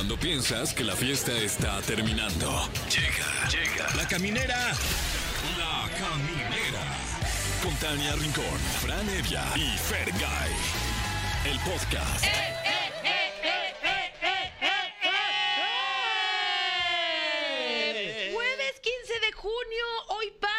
Cuando piensas que la fiesta está terminando. Llega, llega. La caminera. La caminera. Con Tania Rincón, Fran Evia y Fergay. El podcast. Jueves 15 de junio, hoy pagan.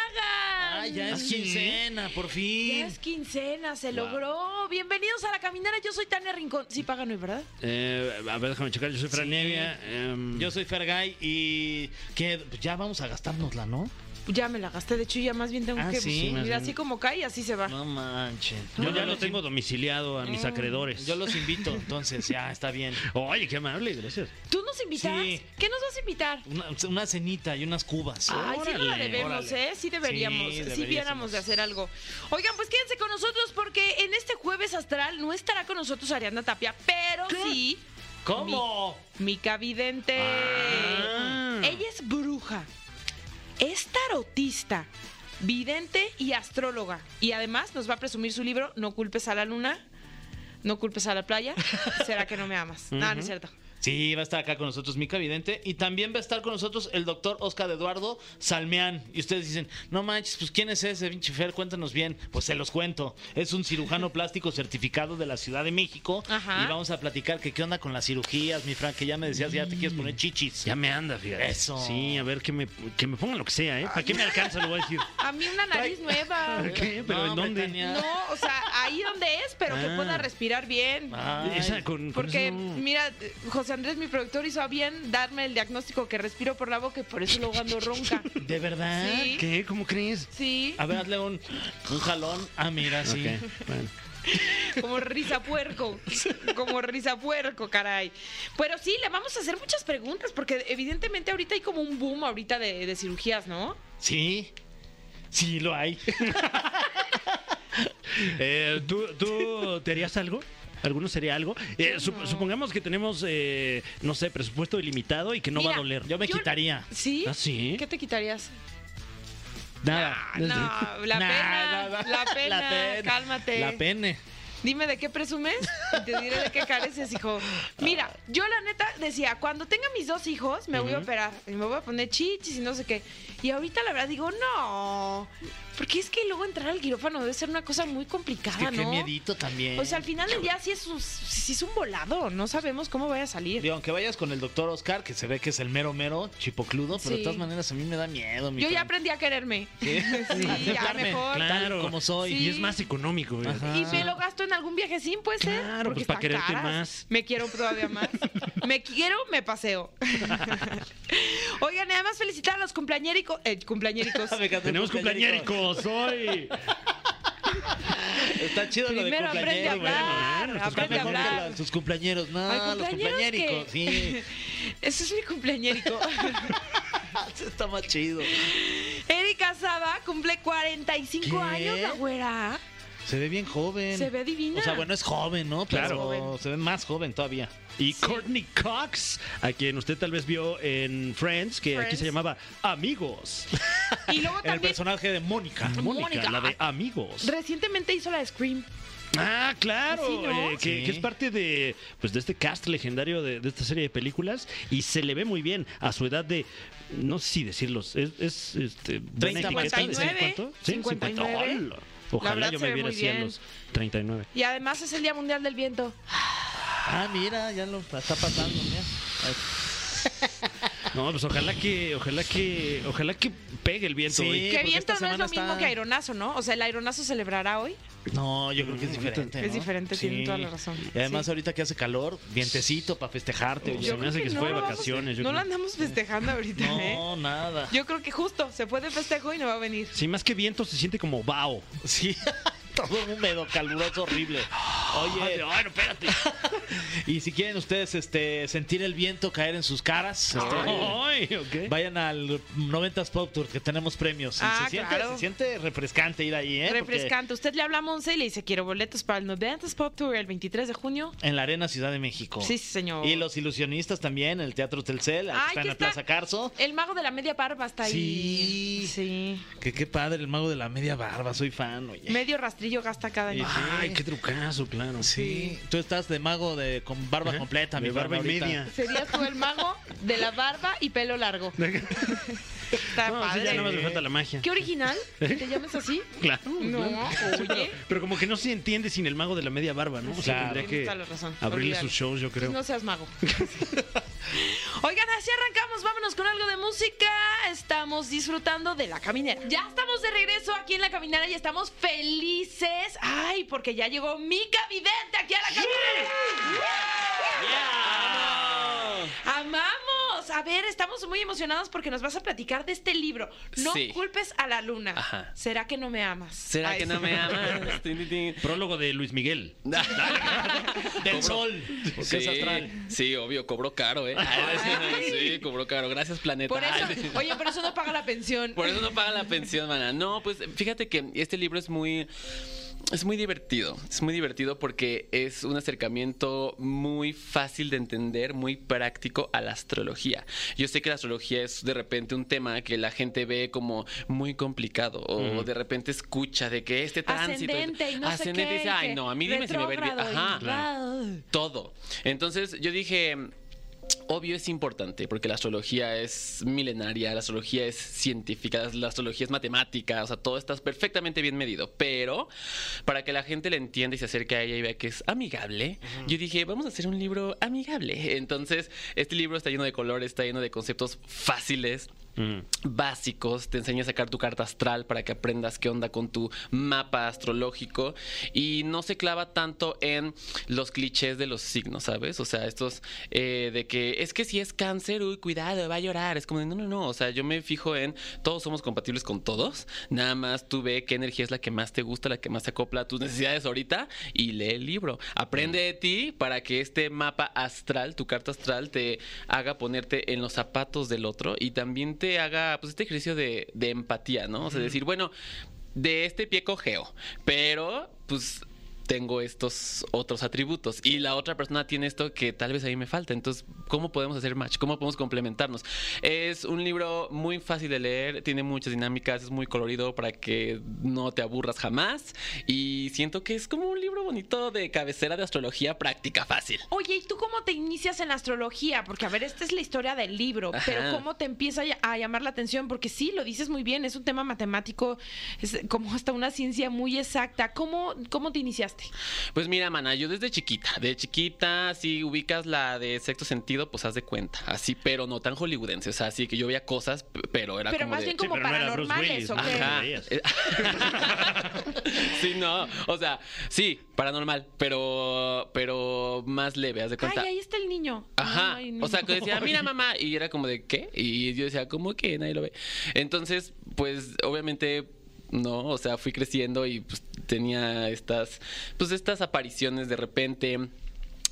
Ya es ¿Ah, sí? quincena, por fin. Ya es quincena, se logró. Bienvenidos a la caminera, yo soy Tania Rincón. Sí pagan hoy, ¿verdad? Eh, a ver, déjame checar. Yo soy Fran Sí. Em, Yo soy Fergay y que pues, ya vamos a gastárnosla, ¿no? Ya me la gasté, de hecho ya más bien tengo Ah, que... sí, más mira, bien. así como cae, así se va. No manches. yo ya lo tengo domiciliado a mis acreedores. Yo los invito, entonces ya está bien. Oye, qué amable, gracias. ¿Tú nos invitas? Sí. ¿Qué nos vas a invitar? Una, una cenita y unas cubas. Ay, sí la Órale, debemos, órale. ¿eh? Sí deberíamos, Sí, sí, deberíamos. viéramos de hacer algo. Oigan, pues quédense con nosotros porque en este jueves astral no estará con nosotros Ariana Tapia, pero sí ¿Cómo? Mica Vidente. Ah. Ella es bruja, es tarotista, vidente y astróloga. Y además nos va a presumir su libro No culpes a la luna, no culpes a la playa. ¿Será que no me amas? No, no es cierto. Sí, va a estar acá con nosotros Mica Vidente y también va a estar con nosotros el doctor Oscar Eduardo Salmeán. Y ustedes dicen, no manches, pues ¿quién es ese pinche Fer? Cuéntanos bien. Pues se los cuento. Es un cirujano plástico certificado de la Ciudad de México. Ajá. Y vamos a platicar que qué onda con las cirugías, mi Frank, que ya me decías, ya te quieres poner chichis. Ya me anda, fíjate. Eso. Sí, a ver, que me, que me pongan lo que sea, ¿eh? ¿Para qué me alcanza? Lo voy a decir. A mí una nariz nueva. ¿Para qué? ¿Pero No, en dónde? No, o sea, ahí donde es, pero que Ah. pueda respirar bien. Esa con, con Porque, eso mira, José Andrés, mi productor, hizo a bien darme el diagnóstico que respiro por la boca y por eso luego ando ronca. ¿De verdad? Sí. ¿Qué? ¿Cómo crees? Sí, A ver, hazle un, un jalón. Ah, mira, sí. Bueno. como risa puerco. Como risa puerco, caray. Pero sí, le vamos a hacer muchas preguntas porque evidentemente ahorita hay como un boom ahorita de, de cirugías, ¿no? Sí. Sí, lo hay. Eh, ¿tú, ¿Tú te harías algo? ¿Alguno sería algo? Eh, sup- Supongamos que tenemos, eh, no sé, presupuesto ilimitado y que no va a doler. Yo me Yo- quitaría. ¿Sí? ¿Ah, sí? ¿Qué te quitarías? Nada. Ah, no, la Nah, pena, nada. la pena, cálmate. La pene. Dime de qué presumes y te diré de qué careces, hijo. Mira, yo la neta decía, cuando tenga mis dos hijos, me voy a operar. Y me voy a poner chichis y no sé qué. Y ahorita la verdad digo, no. Porque es que luego entrar al quirófano debe ser una cosa muy complicada, Es que qué ¿no? miedito también. O sea, al final del día sí es, un, sí es un volado. No sabemos cómo vaya a salir. Digo, aunque vayas con el doctor Oscar, que se ve que es el mero mero, chipocludo, pero Sí. de todas maneras a mí me da miedo. mi Yo ya aprendí a quererme. ¿Sí? Sí, ya mejor. Tal como soy. Sí. Y es más económico. Ajá. Y me lo gasto en algún viajecín, puede ser. Claro, Porque pues, para quererte caras. más. Me quiero todavía más. me quiero, me paseo. Oigan, además felicitar a los cumpleañéricos. Eh, el Tenemos cumpleañérico. Hoy. Está chido lo de Primero aprende a hablar. bueno, Está aprende a mejor que hablar. la- sus cumpleañeros. No, los cumpleañeros cumpleañéricos, sí. Ese es mi cumpleañérico. Ese Está más chido. Erika Saba cumple 45 ¿Qué? años, la güera. Se ve bien joven. Se ve divina. O sea, bueno, es joven, ¿no? Pero Claro. Se ve más joven todavía. Y Courtney Cox, a quien usted tal vez vio en Friends, que aquí se llamaba Amigos. Y luego El también personaje de Mónica. Mónica, la de Amigos. recientemente hizo la de Scream. Ah, claro, Sí, ¿no? eh, que, Sí. que es parte de, pues, de este cast legendario de, de esta serie de películas y se le ve muy bien a su edad de, no sé si decirlos, es, es este, buena 30 etiqueta, más. ¿de 59, cuánto? Sí, 59. Hola. Ojalá yo me viera así a los 39. Y además es el Día Mundial del Viento. Ah, mira, ya lo está pasando. Mira. No, pues ojalá que, ojalá que, ojalá que pegue el viento Sí. hoy. que viento no es lo mismo está- que aeronazo, ¿no? O sea, el aeronazo celebrará hoy. No, yo creo que es Mm, diferente. Es ¿no? diferente, tienen toda la razón. Y además, Sí. ahora que hace calor, vientecito para festejarte. Yo se me hace que se fue de lo vacaciones, yo no lo creo. andamos festejando ahorita, ¿eh? No, nada. Yo creo que justo se puede festejo y no va a venir. Sí, más que viento se siente como vaho. Sí, todo húmedo, caluroso, horrible. Oye, Ay, no, espérate. y si quieren ustedes este, sentir el viento caer en sus caras, este, Ay, vayan al 90s Pop Tour que tenemos premios. Ah, se, siente, claro. se siente refrescante ir ahí, ¿eh? Porque Refrescante. Usted le habla a Monse y le dice, quiero boletos para el 90s Pop Tour el 23 de junio. En la Arena Ciudad de México. Sí, señor. Y los ilusionistas también, el Teatro Telcel, Ay, está en la está- Plaza Carso. El mago de la media barba está ahí. Sí. Sí. Que qué padre, el mago de la media barba, soy fan, oye. Medio rastrillo rastrillo gasta cada año. Ay, qué trucazo, claro. Sí. Tú estás de mago de con barba Ajá. completa, mi barba y media. Serías tú el mago de la barba y pelo largo. Está No, sí, padre. ya nada más me falta la magia. ¿Qué original? ¿Te llamas así? Claro. No, claro. oye. Pero como que no se entiende sin el mago de la media barba, ¿no? O sea, Claro. tendría que toda la razón. abrirle sus shows, yo creo. Pues no seas mago. Arrancamos. Vámonos con algo de música. Estamos disfrutando de la caminera. Ya estamos de regreso aquí en la caminera y estamos felices. Ay, porque ya llegó Mica Vidente aquí a la caminera. ¡Amamos! A ver, estamos muy emocionados porque nos vas a platicar de este libro. No Sí. culpes a la luna. Ajá. ¿Será que no me amas? ¿Será Ay, que no me amas? Prólogo de Luis Miguel. Del Cobro- sol. Sí, astral. sí, obvio, cobró caro, ¿eh? Sí, cobró caro. Gracias, planeta. Por eso, oye, por eso no paga la pensión. Por eso no pagan la pensión, mana. No, pues fíjate que este libro es muy. Es muy divertido, es muy divertido porque es un acercamiento muy fácil de entender, muy práctico a la astrología. Yo sé que la astrología es de repente un tema que la gente ve como muy complicado o de repente escucha de que este tránsito... Ascendente y no sé ascendente qué, y dice, ay no, a mí dime si me va a ir bien". Ajá todo. Entonces yo dije, obvio es importante porque la astrología es milenaria, la astrología es científica, la astrología es matemática, o sea, todo está perfectamente bien medido. Pero para que la gente le entienda y se acerque a ella y vea que es amigable, yo dije, vamos a hacer un libro amigable. Entonces, este libro está lleno de colores, está lleno de conceptos fáciles Mm. básicos, te enseña a sacar tu carta astral para que aprendas qué onda con tu mapa astrológico y no se clava tanto en los clichés de los signos, ¿sabes? O sea, estos eh, de que es que si es cáncer, uy, cuidado, va a llorar. Es como de, no, no, no, o sea, yo me fijo en todos somos compatibles con todos, nada más tú ve qué energía es la que más te gusta, la que más se acopla a tus necesidades ahorita y lee el libro. Aprende de ti para que este mapa astral, tu carta astral, te haga ponerte en los zapatos del otro y también haga pues este ejercicio de, de empatía, ¿no? O sea, decir, bueno, de este pie cojeo, pero pues tengo estos otros atributos y la otra persona tiene esto que tal vez a mí me falta. Entonces, ¿cómo podemos hacer match? ¿Cómo podemos complementarnos? Es un libro muy fácil de leer, tiene muchas dinámicas, es muy colorido para que no te aburras jamás y siento que es como un libro bonito de cabecera de astrología práctica fácil. Oye, ¿y tú cómo te inicias en la astrología? Porque, a ver, esta es la historia del libro, Ajá. pero ¿cómo te empieza a llamar la atención? Porque sí, lo dices muy bien, es un tema matemático, es como hasta una ciencia muy exacta. ¿Cómo, cómo te iniciaste? Pues mira, mana, yo desde chiquita, de chiquita, si ubicas la de sexto sentido, pues haz de cuenta, así, pero no tan hollywoodense, o sea, así que yo veía cosas, pero era Pero como más de... bien como pero no Willis, ¿o sí, no, o sea, sí, paranormal, pero pero más leve, haz de Ay, cuenta. ahí está el niño. Ajá. Ay, o sea, que decía, mira mamá, y era como de, ¿qué? Y yo decía, ¿cómo que nadie lo ve? Entonces, pues, obviamente, no, o sea, fui creciendo y pues tenía estas, pues, estas apariciones de repente.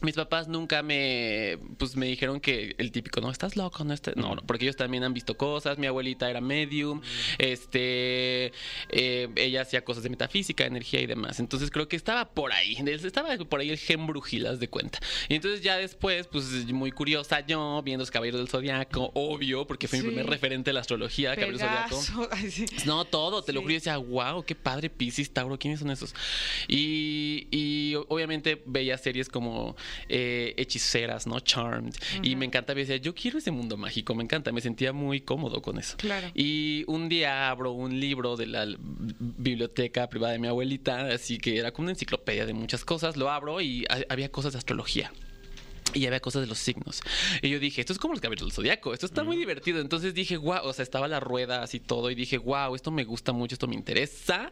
Mis papás nunca me, pues me dijeron que el típico, no, estás loco, no estás, no, no, porque ellos también han visto cosas, mi abuelita era medium, este, eh, ella hacía cosas de metafísica, energía y demás, entonces creo que estaba por ahí, estaba por ahí el gen brujilas de cuenta, y entonces ya después, pues muy curiosa yo, viendo los Caballeros del Zodiaco, obvio, porque fue Sí. mi primer referente de la astrología, Caballeros del Zodiaco. Ay, sí. No, todo, te lo juro, y decía, wow, qué padre, Pisces, Tauro, ¿quiénes son esos? Y, y obviamente veía series como eh, Hechiceras, ¿no? Charmed. Y me encanta, decía, yo quiero ese mundo mágico, me encanta, me sentía muy cómodo con eso. Claro. Y un día abro un libro de la biblioteca privada de mi abuelita, así que era como una enciclopedia de muchas cosas, lo abro y ha- había cosas de astrología. Y había cosas de los signos. Y yo dije, esto es como los caballeros del zodiaco, esto está muy divertido. Entonces dije, wow, o sea, estaba la rueda así todo. Y dije, wow, esto me gusta mucho, esto me interesa.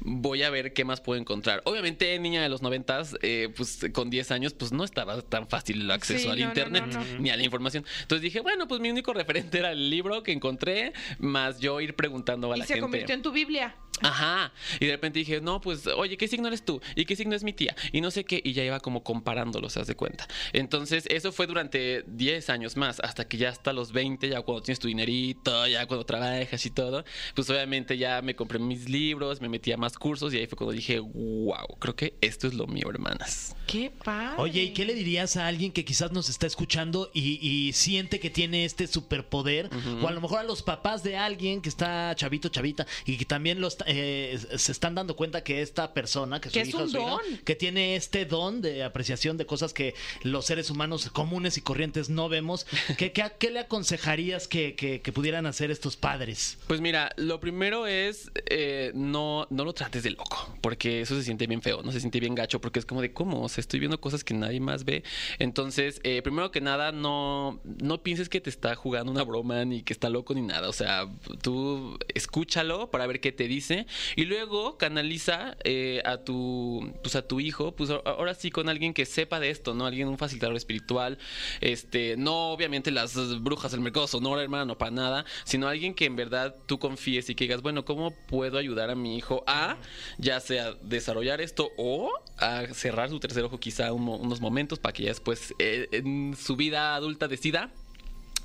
Voy a ver qué más puedo encontrar. Obviamente, niña de los noventas, eh, pues con 10 años, pues no estaba tan fácil el acceso Sí, al no, internet no, no. ni a la información. Entonces dije, bueno, pues mi único referente era el libro que encontré, más yo ir preguntando a Y la se gente. convirtió en tu Biblia. Ajá. Y de repente dije, no, pues, oye, ¿qué signo eres tú? ¿Y qué signo es mi tía? Y no sé qué. Y ya iba como comparándolos, ¿se das de cuenta? Entonces, eso fue durante 10 años más, hasta que ya hasta los 20, ya cuando tienes tu dinerito, ya cuando trabajas y todo, pues obviamente ya me compré mis libros, me metí a más cursos y ahí fue cuando dije, wow, creo que esto es lo mío, hermanas. Qué padre. Oye, ¿y qué le dirías a alguien que quizás nos está escuchando y, y siente que tiene este superpoder? O a lo mejor a los papás de alguien que está chavito, chavita, y que también lo está, eh, se están dando cuenta que esta persona, que su es hija un su hija, que tiene este don de apreciación de cosas que los seres humanos comunes y corrientes no vemos, ¿qué, qué, qué le aconsejarías que, que- que pudieran hacer estos padres? Pues mira, lo primero es eh, no, no lo trates de loco, porque eso se siente bien feo, no se siente bien gacho, porque es como de cómo, o sea, estoy viendo cosas que nadie más ve. Entonces, eh, primero que nada, no, no pienses que te está jugando una broma ni que está loco ni nada. O sea, tú escúchalo para ver qué te dice y luego canaliza eh, a tu pues a tu hijo, pues ahora sí con alguien que sepa de esto, ¿no? Alguien, un facilitador espiritual, este, no obviamente las brujas del mercado sonora, hermano, para nada, sino alguien que en verdad tú confíes y que digas, bueno, ¿cómo puedo ayudar a mi hijo a ya sea desarrollar esto o a cerrar su tercer ojo quizá unos momentos para que ya después eh, en su vida adulta decida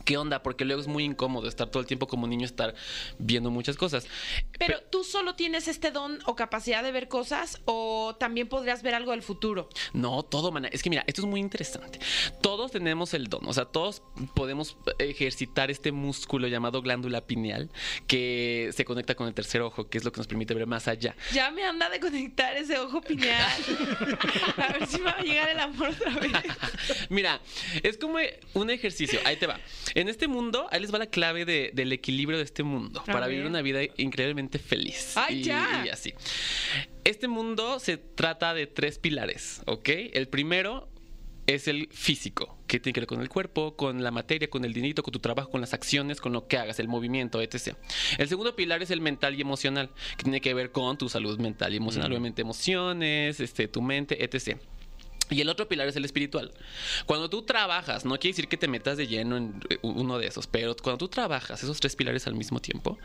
¿Qué onda? Porque luego es muy incómodo estar todo el tiempo como niño, estar viendo muchas cosas. Pero tú solo tienes este don o capacidad de ver cosas o también podrías ver algo del futuro. No, todo, mana. Es que mira, esto es muy interesante. Todos tenemos el don, o sea, todos podemos ejercitar este músculo llamado glándula pineal que se conecta con el tercer ojo, que es lo que nos permite ver más allá. Ya me anda de conectar ese ojo pineal. A ver si me va a llegar el amor otra vez. Mira, es como un ejercicio. Ahí te va. En este mundo, ahí les va la clave de- del equilibrio de este mundo A para ver. vivir una vida increíblemente feliz. ¡Ay, y, ya! y así. Este mundo se trata de tres pilares, ¿ok? El primero es el físico, que tiene que ver con el cuerpo, con la materia, con el dinero, con tu trabajo, con las acciones, con lo que hagas, el movimiento, etc. El segundo pilar es el mental y emocional, que tiene que ver con tu salud mental y emocional, obviamente emociones, este, tu mente, etc. Y el otro pilar es el espiritual. Cuando tú trabajas, no quiere decir que te metas de lleno en eh, uno de esos, pero cuando tú trabajas esos tres pilares al mismo tiempo,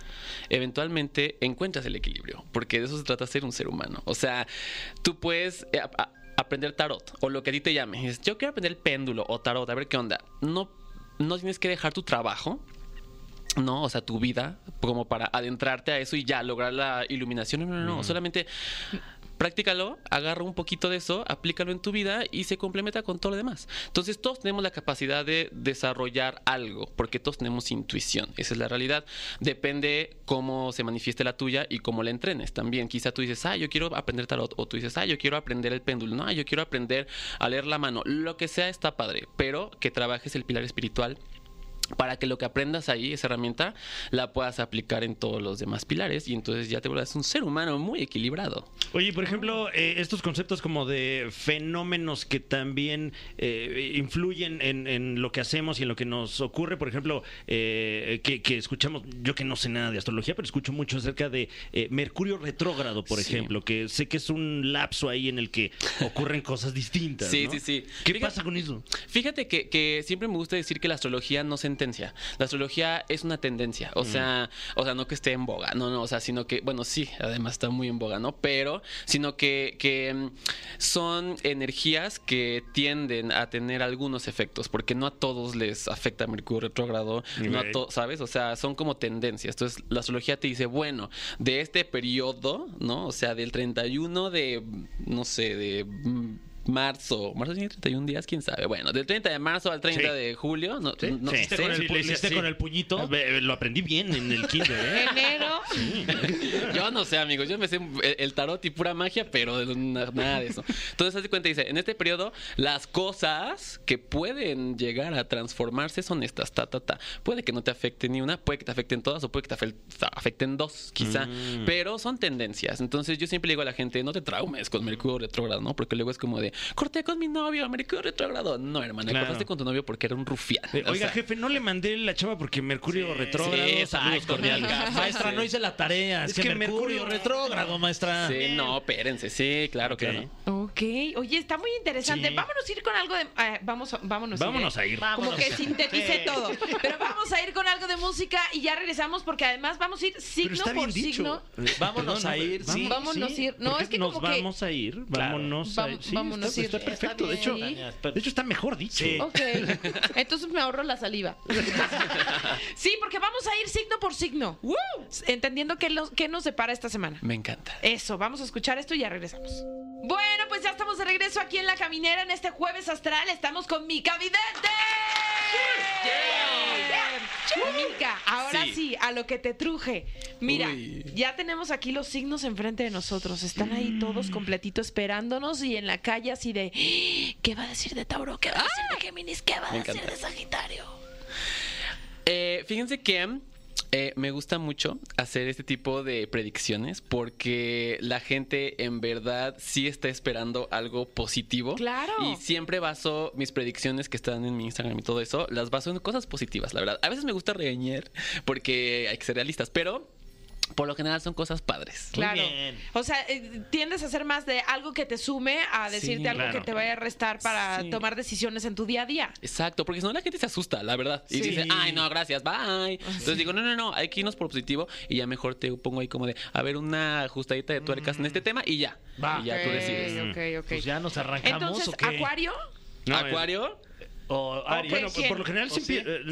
eventualmente encuentras el equilibrio, porque de eso se trata ser un ser humano. O sea, tú puedes eh, aprender tarot o lo que a ti te llame. Dices, Yo quiero aprender el péndulo o tarot, a ver qué onda. No, no tienes que dejar tu trabajo no, o sea, tu vida, como para adentrarte a eso y ya lograr la iluminación. No, no, no, no. solamente practícalo, agarra un poquito de eso, aplícalo en tu vida y se complementa con todo lo demás. Entonces, todos tenemos la capacidad de desarrollar algo, porque todos tenemos intuición. Esa es la realidad. Depende cómo se manifieste la tuya y cómo la entrenes también. Quizá tú dices, ah, yo quiero aprender tarot, o tú dices, ah, yo quiero aprender el péndulo, no, yo quiero aprender a leer la mano. Lo que sea está padre, pero que trabajes el pilar espiritual para que lo que aprendas ahí, esa herramienta, la puedas aplicar en todos los demás pilares y entonces ya te vuelves un ser humano muy equilibrado. Oye, por ejemplo, eh, estos conceptos como de fenómenos que también eh, influyen en, en lo que hacemos y en lo que nos ocurre, por ejemplo, eh, que, que escuchamos, yo que no sé nada de astrología, pero escucho mucho acerca de Mercurio retrógrado, por Sí. ejemplo, que sé que es un lapso ahí en el que ocurren cosas distintas. Sí, ¿no? sí, sí. ¿Qué Fíjate- pasa con eso? Fíjate que, que siempre me gusta decir que la astrología no La astrología es una tendencia. O sea, o sea, no que esté en boga, no, no, o sea, sino que, bueno, sí, además está muy en boga, ¿no? Pero, sino que, que mm, son energías que tienden a tener algunos efectos, porque no a todos les afecta Mercurio retrógrado, no a todos, ¿sabes? O sea, son como tendencias. Entonces, la astrología te dice, bueno, de este periodo, ¿no? O sea, del 31 de, no sé, de mm, marzo, marzo tiene 31 días, quién sabe. Bueno, del 30 de marzo al 30 Sí. de julio, no, Sí, no sí. sé. con el, pu- le así. con puñito. Eh, Lo aprendí bien en el kinder, ¿eh? Enero. Yo no sé, amigos. Yo me sé el, tarot y pura magia, pero nada de eso. Entonces, de cuenta, dice, en este periodo, las cosas que pueden llegar a transformarse son estas, ta, ta, ta. Puede que no te afecte ni una, puede que te afecten todas o puede que te afe- afecten dos, quizá. Mm. Pero son tendencias. Entonces, yo siempre le digo a la gente, no te traumes con Mercurio retrógrado, ¿no? Porque luego es como de, corté con mi novio, Mercurio retrógrado. No, hermana, Claro. cortaste con tu novio porque era un rufián. Eh, Oiga, sea, jefe, no le mandé la chava porque Mercurio retrógrado. sí, saludos cordiales. Maestra, no hice la tarea. Es, Es que, que Mercurio, Mercurio- retrógrado, maestra. Sí, no, espérense, sí, claro, Ok. claro. Ok, oye, está muy interesante. Sí. Vámonos a ir con algo de. eh, vamos, vámonos. Vámonos ¿eh? a ir. Como que sinteticé todo. Pero vamos a ir con algo de música y ya regresamos porque además vamos a ir signo por signo. Eh, Vámonos a ir, sí. Vámonos a ir. No, es que nos como que- vamos a ir. Vámonos a ir. Sí, vámonos está, a ir. está perfecto. de hecho, de hecho está mejor dicho. Sí. Ok, entonces me ahorro la saliva. sí, porque vamos a ir signo por signo. Entendiendo qué, los- qué nos separa esta semana. Me encanta. Eso, vamos a escuchar esto y ya regresamos. Bueno, pues ya estamos de regreso aquí en La Caminera en este jueves astral. Estamos con Mica Vidente. Mica, ahora Sí. sí. a lo que te truje. Mira, Uy. ya tenemos aquí los signos enfrente de nosotros. Están ahí Mm. todos completitos esperándonos y en la calle así de ¿qué va a decir de Tauro? ¿Qué va a decir de Géminis? ¿Qué va a decir de Sagitario? Eh, fíjense que eh, me gusta mucho hacer este tipo de predicciones porque la gente en verdad sí está esperando algo positivo. Claro. Y siempre baso mis predicciones que están en mi Instagram y todo eso, las baso en cosas positivas, la verdad. A veces me gusta regañar porque hay que ser realistas, pero por lo general son cosas padres. Claro. bien. O sea, eh, tiendes a ser más de algo que te sume a decirte Sí, algo claro. que te vaya a restar para Sí. tomar decisiones en tu día a día. Exacto, porque si no la gente se asusta, la verdad. Y Sí. dice, ay, no, gracias, bye. Entonces digo, no, no, no, hay que irnos por positivo y ya mejor te pongo ahí como de, a ver, una ajustadita de tuercas en este tema y ya. Va. Y ya tú decides. ok, ok. Pues ya nos arrancamos Entonces, o qué? Acuario, No, Acuario, O Aries. Bueno, ¿quién? por lo general eh,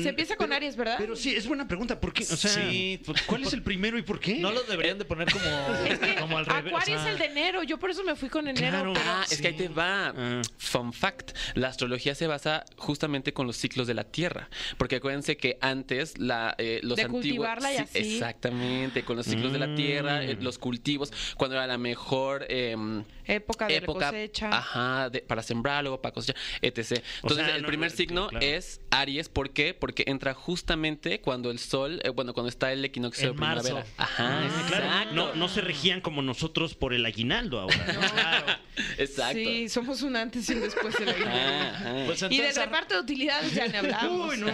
se empieza con pero- Aries, ¿verdad? Pero sí, es buena pregunta. ¿Por qué? O sea, Sí, por- ¿cuál es el primero y por qué? No lo deberían de poner como, Es que como al revés. Acuario o sea, es el de enero, yo por eso me fui con enero. Claro. pero- Ah, es que ahí te va. Ah. Fun fact. La astrología se basa justamente con los ciclos de la Tierra. Porque acuérdense que antes la, eh, los De antiguos... cultivarla y Sí, así. Exactamente, con los ciclos de la Tierra, eh, Mm. los cultivos, cuando era la mejor... em, época de época cosecha. ajá, de- para sembrar, luego para cosechar, etc. Entonces, sea, el no, primer no, signo claro. es Aries. ¿Por qué? Porque entra justamente cuando el sol, eh, bueno, cuando está el equinoccio En de primavera. marzo. Ajá, Ah, claro, no, no se regían como nosotros por el aguinaldo ahora. ¿no? Claro. Exacto. Sí, somos un antes y un después de la vida. Ajá. Pues Y del reparto de utilidades ya ni hablamos. Uy, no.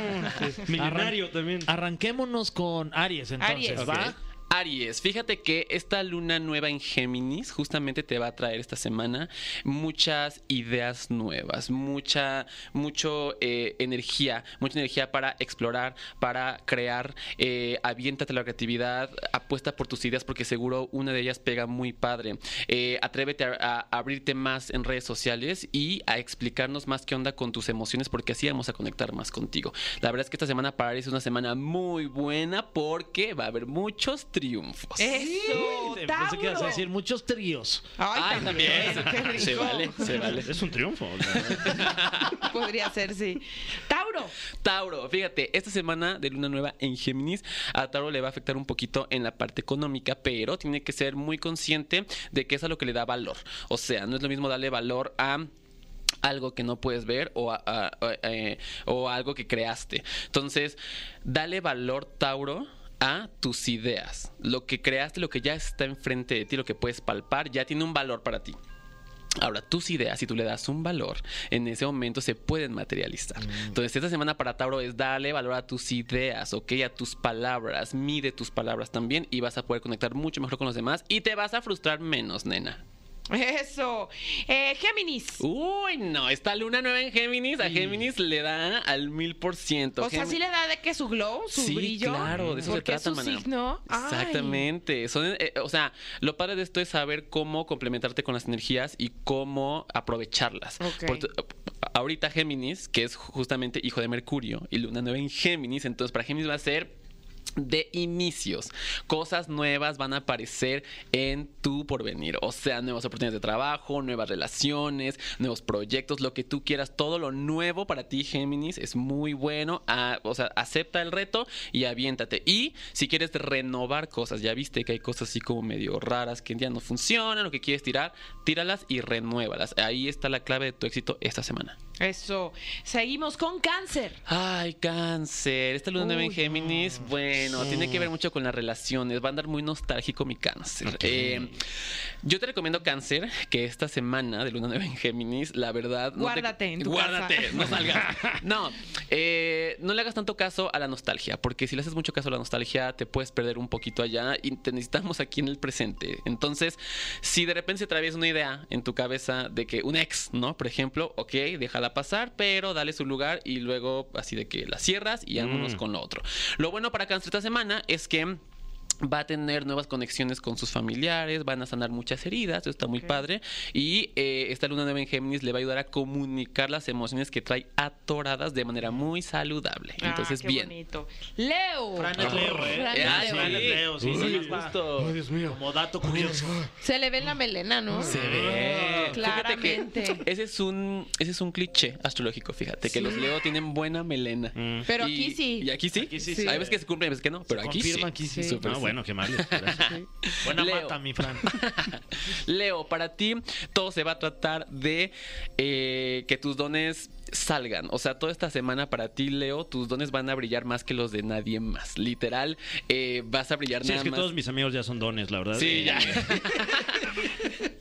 Milenario también. arranquémonos con Aries, entonces, Aries. ¿va? Ok. Aries, fíjate que esta luna nueva en Géminis justamente te va a traer esta semana muchas ideas nuevas, mucha, mucho eh, energía, mucha energía para explorar, para crear, eh, aviéntate la creatividad, apuesta por tus ideas porque seguro una de ellas pega muy padre. Eh, atrévete a, abrirte más en redes sociales y a explicarnos más qué onda con tus emociones porque así vamos a conectar más contigo. La verdad es que esta semana para Aries es una semana muy buena porque va a haber muchos triunfos. Eso, Pensé que ibas a Tauro. decir muchos tríos. Ay, Ay, también. también. Qué rico. Se vale, se vale. Es un triunfo. Podría ser, sí. Tauro. Tauro, fíjate, esta semana de luna nueva en Géminis, a Tauro le va a afectar un poquito en la parte económica, pero tiene que ser muy consciente de que es a lo que le da valor. O sea, no es lo mismo darle valor a algo que no puedes ver o, a- a- a- eh, o algo que creaste. Entonces, dale valor, Tauro a tus ideas. Lo que creaste, lo que ya está enfrente de ti, lo que puedes palpar, ya tiene un valor para ti. Ahora, tus ideas, si tú le das un valor, en ese momento se pueden materializar. Entonces, esta semana para Tauro es darle valor a tus ideas, ¿ok? A tus palabras. Mide tus palabras también y vas a poder conectar mucho mejor con los demás y te vas a frustrar menos, nena. Eso. Eh, Géminis. Uy, no, esta luna nueva en Géminis, a Géminis le da al mil por ciento. o sea, sí le da de que su glow, su Sí, brillo. claro, de eso se trata, es su maná. signo. Exactamente. Son, eh, o sea, lo padre de esto es saber cómo complementarte con las energías y cómo aprovecharlas. Por ahorita Géminis, que es justamente hijo de Mercurio, y Luna nueva en Géminis, entonces para Géminis va a ser de inicios. Cosas nuevas van a aparecer en tu porvenir. O sea, nuevas oportunidades de trabajo, nuevas relaciones, nuevos proyectos, lo que tú quieras. Todo lo nuevo para ti, Géminis, es muy bueno. Ah, o sea, acepta el reto y aviéntate. Y si quieres renovar cosas, ya viste que hay cosas así como medio raras que ya no funcionan, lo que quieres tirar, tíralas y renuévalas. Ahí está la clave de tu éxito esta semana. Eso. Seguimos con cáncer. Ay, cáncer. Esta luna nueva en Géminis, bueno, Sí. tiene que ver mucho con las relaciones. Va a andar muy nostálgico mi cáncer. Eh, yo te recomiendo cáncer que esta semana de luna nueva en Géminis, la verdad... no te- Guárdate en tu Guárdate, casa. no salgas. No, eh, no le hagas tanto caso a la nostalgia, porque si le haces mucho caso a la nostalgia, te puedes perder un poquito allá y te necesitamos aquí en el presente. Entonces, si de repente se atraviesa una idea en tu cabeza de que un ex, ¿no? Por ejemplo, ok, déjala pasar, pero dale su lugar y luego así de que la cierras y vámonos Mm. con lo otro. Lo bueno para cáncer esta semana es que Va a tener nuevas conexiones con sus familiares, van a sanar muchas heridas, eso está muy padre. Y eh, esta luna nueva en Géminis le va a ayudar a comunicar las emociones que trae atoradas de manera muy saludable. Ah, Entonces, qué bien. bonito. Leo. Fran es Leo, ¿eh? Fran es Ah, Leo. Fran es Leo, sí, sí, va. justo. Dios mío. Como dato curioso. Se le ve en la melena, ¿no? Se ve. Claramente. Fíjate que ese es un ese es un cliché astrológico, fíjate, que Sí. los Leo tienen buena melena. Mm. Pero Y- aquí sí. Y aquí sí. Aquí sí, Sí. Hay veces que se cumplen, hay veces que no, pero aquí sí. aquí sí. Súper Ah, sí. Bueno, qué mal. Buena Leo. mata, mi Fran. Leo, para ti todo se va a tratar de eh, que tus dones salgan. O sea, toda esta semana para ti, Leo, tus dones van a brillar más que los de nadie más. Literal, eh, vas a brillar Sí, nada es que más. todos mis amigos ya son dones, la verdad. Sí, Eh, ya.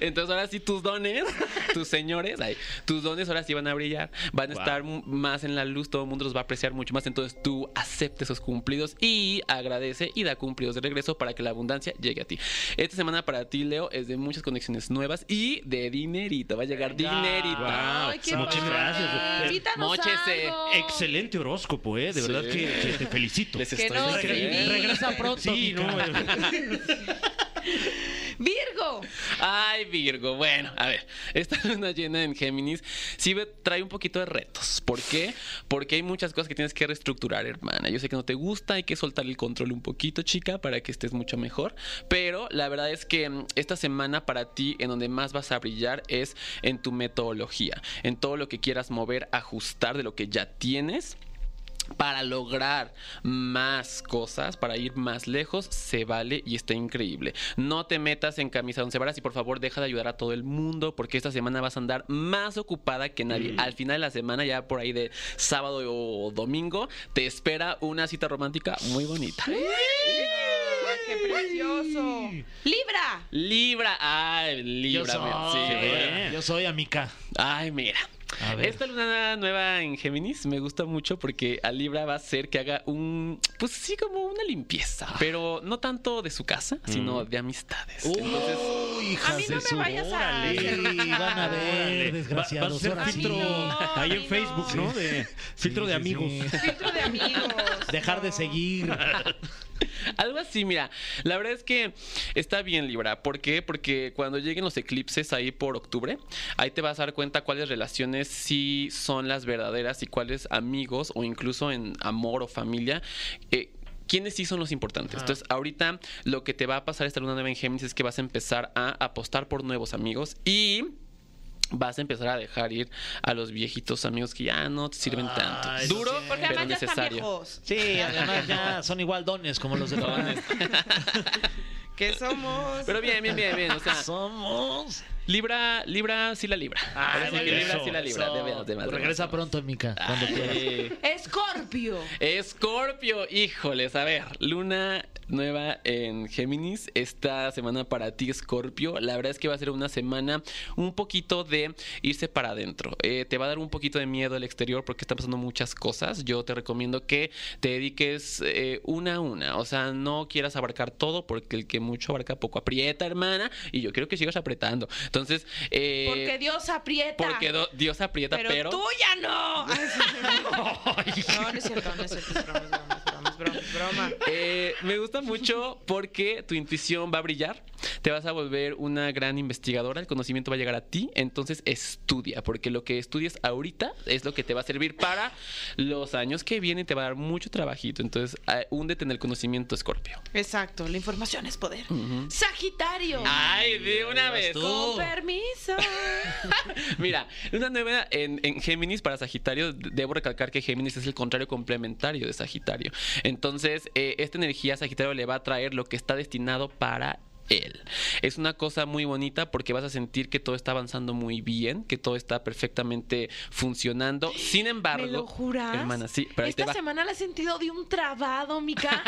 Entonces ahora sí tus dones, tus señores, ay, tus dones ahora sí van a brillar, van a Wow. estar más en la luz, todo el mundo los va a apreciar mucho más, entonces tú acepte esos cumplidos y agradece y da cumplidos de regreso para que la abundancia llegue a ti. Esta semana para ti, Leo, es de muchas conexiones nuevas y de dinerito, va a llegar Venga. dinerito. Wow. Ay, qué Muchas padre. gracias. Invítanos Móchese. algo. Excelente horóscopo, ¿eh? De Sí. verdad que, que te felicito. Les Que estoy no, sí. Regresa pronto. Sí, no. Virgo. Ay, Virgo. Bueno, a ver, esta luna llena en Géminis sí trae un poquito de retos. ¿Por qué? Porque hay muchas cosas que tienes que reestructurar, hermana. Yo sé que no te gusta, hay que soltar el control un poquito, chica, para que estés mucho mejor. Pero la verdad es que mm, esta semana para ti, en donde más vas a brillar, es en tu metodología, en todo lo que quieras mover, ajustar de lo que ya tienes para lograr más cosas, para ir más lejos, se vale y está increíble. No te metas en camisa once varas y por favor deja de ayudar a todo el mundo porque esta semana vas a andar más ocupada que nadie. Al final de la semana, ya por ahí de sábado o domingo, te espera una cita romántica muy bonita. Ay, qué precioso. Libra. Libra, ay, Yo Libra. soy, sí, bien. yo soy amica. Ay, mira. Esta luna nueva en Géminis me gusta mucho porque a Libra va a ser que haga un, pues sí, como una limpieza, pero no tanto de su casa, sino de amistades. Entonces, Uy, hijas A mí no de me su- vayas a Órale. van a ver, Órale. Va- desgraciados. Vas a sí. filtro no, ahí en Facebook, no. De filtro Sí, de sí, amigos. sí. Filtro de amigos. Dejar de seguir. algo así, mira, la verdad es que está bien Libra. ¿Por qué? Porque cuando lleguen los eclipses ahí por octubre, ahí te vas a dar cuenta cuáles relaciones sí son las verdaderas y cuáles amigos o incluso en amor o familia. eh, ¿Quiénes sí son los importantes? Entonces, ahorita lo que te va a pasar esta luna nueva en Géminis es que vas a empezar a apostar por nuevos amigos y vas a empezar a dejar ir a los viejitos amigos que ya no te sirven tanto. Ay, Duro. Porque pero además ya están necesario. viejos. Sí, además ya son igual dones como los de Fran. ¿Qué somos? Pero bien, bien, bien, bien. O sea, Somos. Libra, Libra, sí la Libra. Ahora sí que Libra, sí la Libra. De veras, de Regresa pronto, Mica, cuando quieras. Escorpio. Escorpio, híjoles, a ver, luna nueva en Géminis, esta semana para ti Escorpio, la verdad es que va a ser una semana un poquito de irse para adentro, Eh, te va a dar un poquito de miedo el exterior porque están pasando muchas cosas, yo te recomiendo que te dediques eh, una a una, o sea, no quieras abarcar todo porque el que mucho abarca poco aprieta, hermana, y yo quiero que sigas apretando, entonces... eh, Porque Dios aprieta. porque do- Dios aprieta, pero, pero... tú ya no. No, no es cierto, no es cierto, es broma, es broma, es broma. Eh, me gusta mucho porque tu intuición va a brillar, te vas a volver una gran investigadora, el conocimiento va a llegar a ti, entonces estudia, porque lo que estudies ahorita es lo que te va a servir para los años que vienen, te va a dar mucho trabajito, entonces húndete en el conocimiento, Escorpio. Exacto, la información es poder. Sagitario. Ay, de una vez. tú. Con permiso. Mira, una nueva en, en Géminis para Sagitario, de- debo recalcar que Géminis es el contrario complementario de Sagitario. Entonces, eh, esta energía Sagitario le va a traer lo que está destinado para él. Es una cosa muy bonita porque vas a sentir que todo está avanzando muy bien, que todo está perfectamente funcionando. Sin embargo, ¿Me lo juras? hermana, sí, pero ahí te Esta va. semana la he sentido de un trabado, Mica.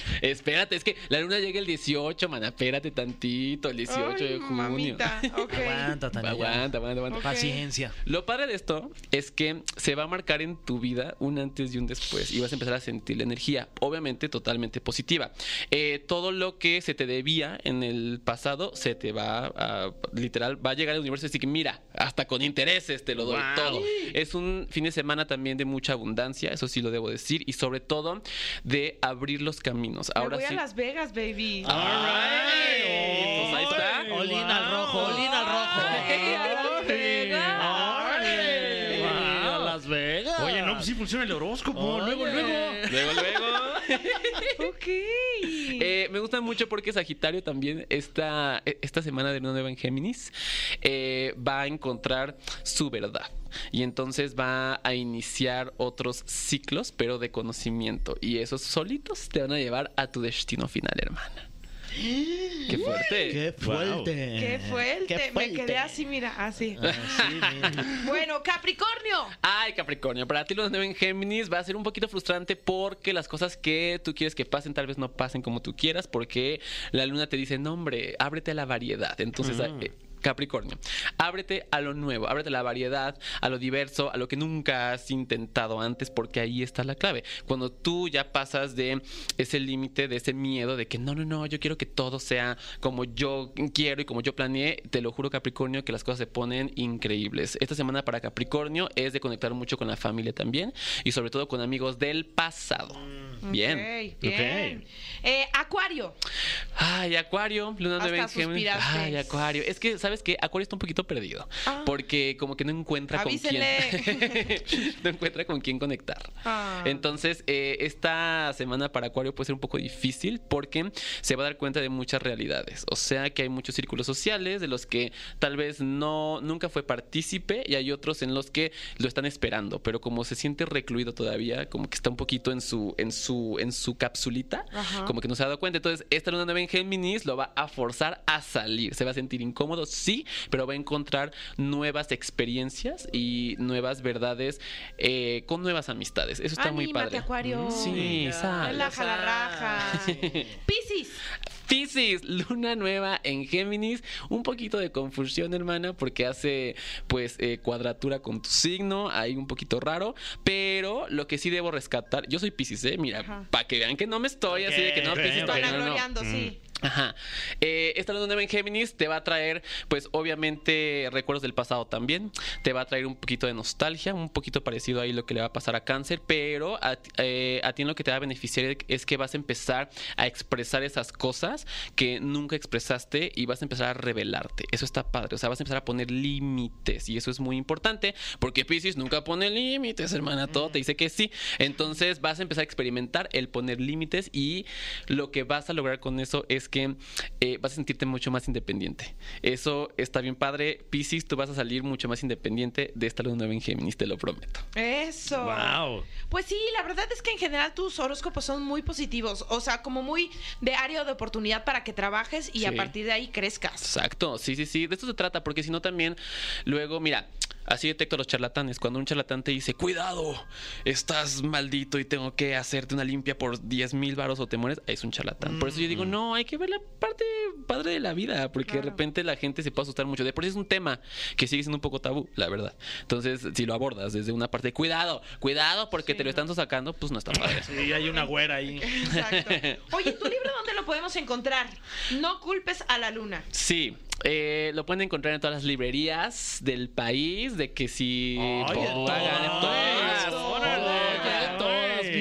Espérate, es que la luna llega el 18, mana, espérate tantito, el 18 de junio. mamita. Aguanta. Aguanta, aguanta, aguanta. Paciencia. Lo padre de esto es que se va a marcar en tu vida un antes y un después y vas a empezar a sentir la energía, obviamente totalmente positiva. Eh, todo lo que se te debía en en el pasado, se te va a, literal, va a llegar al universo y decir que mira, hasta con intereses te lo doy Wow. todo. Es un fin de semana también de mucha abundancia, eso sí lo debo decir, y sobre todo de abrir los caminos. Me Ahora voy sí. a Las Vegas, baby. Ay, pues ahí está. Al rojo, al rojo. Funciona el horóscopo. Oye. Luego, luego. Luego, luego. Ok. Eh, me gusta mucho porque Sagitario también esta, esta semana de Luna Nueva en Géminis eh, va a encontrar su verdad. Y entonces va a iniciar otros ciclos, pero de conocimiento. Y esos solitos te van a llevar a tu destino final, hermana. ¡Qué fuerte! ¡Qué fuerte! Qué fuerte. Qué Me quedé así, mira, así. Ah, mira. Bueno, Capricornio. Ay, Capricornio, para ti Luna Nueva en Géminis va a ser un poquito frustrante porque las cosas que tú quieres que pasen tal vez no pasen como tú quieras porque la luna te dice, no hombre, ábrete a la variedad. Entonces, eh, Capricornio, ábrete a lo nuevo, ábrete a la variedad, a lo diverso, a lo que nunca has intentado antes porque ahí está la clave. Cuando tú ya pasas de ese límite, de ese miedo de que no, no, no, yo quiero que todo sea como yo quiero y como yo planeé, te lo juro Capricornio que las cosas se ponen increíbles. Esta semana para Capricornio es de conectar mucho con la familia también y sobre todo con amigos del pasado. Bien. Ok, bien. Eh, Acuario. Ay, Acuario, Luna Hasta nueva en Géminis. suspiraste. Ay, Acuario. Es que, ¿sabes qué? Acuario está un poquito perdido. Ah. Porque como que no encuentra con quién. no encuentra con quién conectar. Ah. Entonces, eh, esta semana para Acuario puede ser un poco difícil porque se va a dar cuenta de muchas realidades. O sea que hay muchos círculos sociales de los que tal vez no, nunca fue partícipe y hay otros en los que lo están esperando. Pero como se siente recluido todavía, como que está un poquito en su, en su, en su capsulita, Ajá. como que no se ha dado cuenta. Entonces, esta luna nueva en Géminis lo va a forzar a salir. Se va a sentir incómodo, sí, pero va a encontrar nuevas experiencias y nuevas verdades eh, con nuevas amistades. Eso está muy padre. Acuario. Sí, sal. Relaja la raja. Piscis. Piscis, luna nueva en Géminis, un poquito de confusión, hermana, porque hace pues eh, cuadratura con tu signo, ahí un poquito raro, pero lo que sí debo rescatar, yo soy Piscis, eh, mira, para que vean que no me estoy así de que no, Piscis, todavía no, no. Vanagloriando, sí. Ajá. Eh, esta luna nueva en Géminis te va a traer, pues obviamente, recuerdos del pasado también. Te va a traer un poquito de nostalgia, un poquito parecido ahí lo que le va a pasar a Cáncer, pero a, ti- eh, a ti lo que te va a beneficiar es que vas a empezar a expresar esas cosas que nunca expresaste y vas a empezar a revelarte. Eso está padre. O sea, vas a empezar a poner límites y eso es muy importante porque Pisces nunca pone límites, hermana. Todo te dice que sí. Entonces vas a empezar a experimentar el poner límites y lo que vas a lograr con eso es que eh, vas a sentirte mucho más independiente. Eso está bien padre. Pisces, tú vas a salir mucho más independiente de esta luna nueva en Géminis, te lo prometo. Eso. Wow. Pues sí, la verdad es que en general tus horóscopos son muy positivos. O sea, como muy de área de oportunidad para que trabajes y a partir de ahí crezcas. Exacto, sí, sí, sí, de esto se trata, porque si no también, luego, mira, así detecto a los charlatanes. Cuando un charlatán te dice, cuidado, estás maldito y tengo que hacerte una limpia por 10 mil varos o te mueres, es un charlatán. Por eso yo digo, no, hay que ver la parte padre de la vida, porque de repente la gente se puede asustar mucho. De por sí es un tema que sigue siendo un poco tabú, la verdad. Entonces, si lo abordas desde una parte cuidado, cuidado, porque Sí, te lo están sacando, pues no está padre. Sí, hay una güera ahí. Exacto. Oye, ¿tu libro dónde lo podemos encontrar? No culpes a la luna. Sí, eh, lo pueden encontrar en todas las librerías del país, de que si pagan en todas, todas, órale.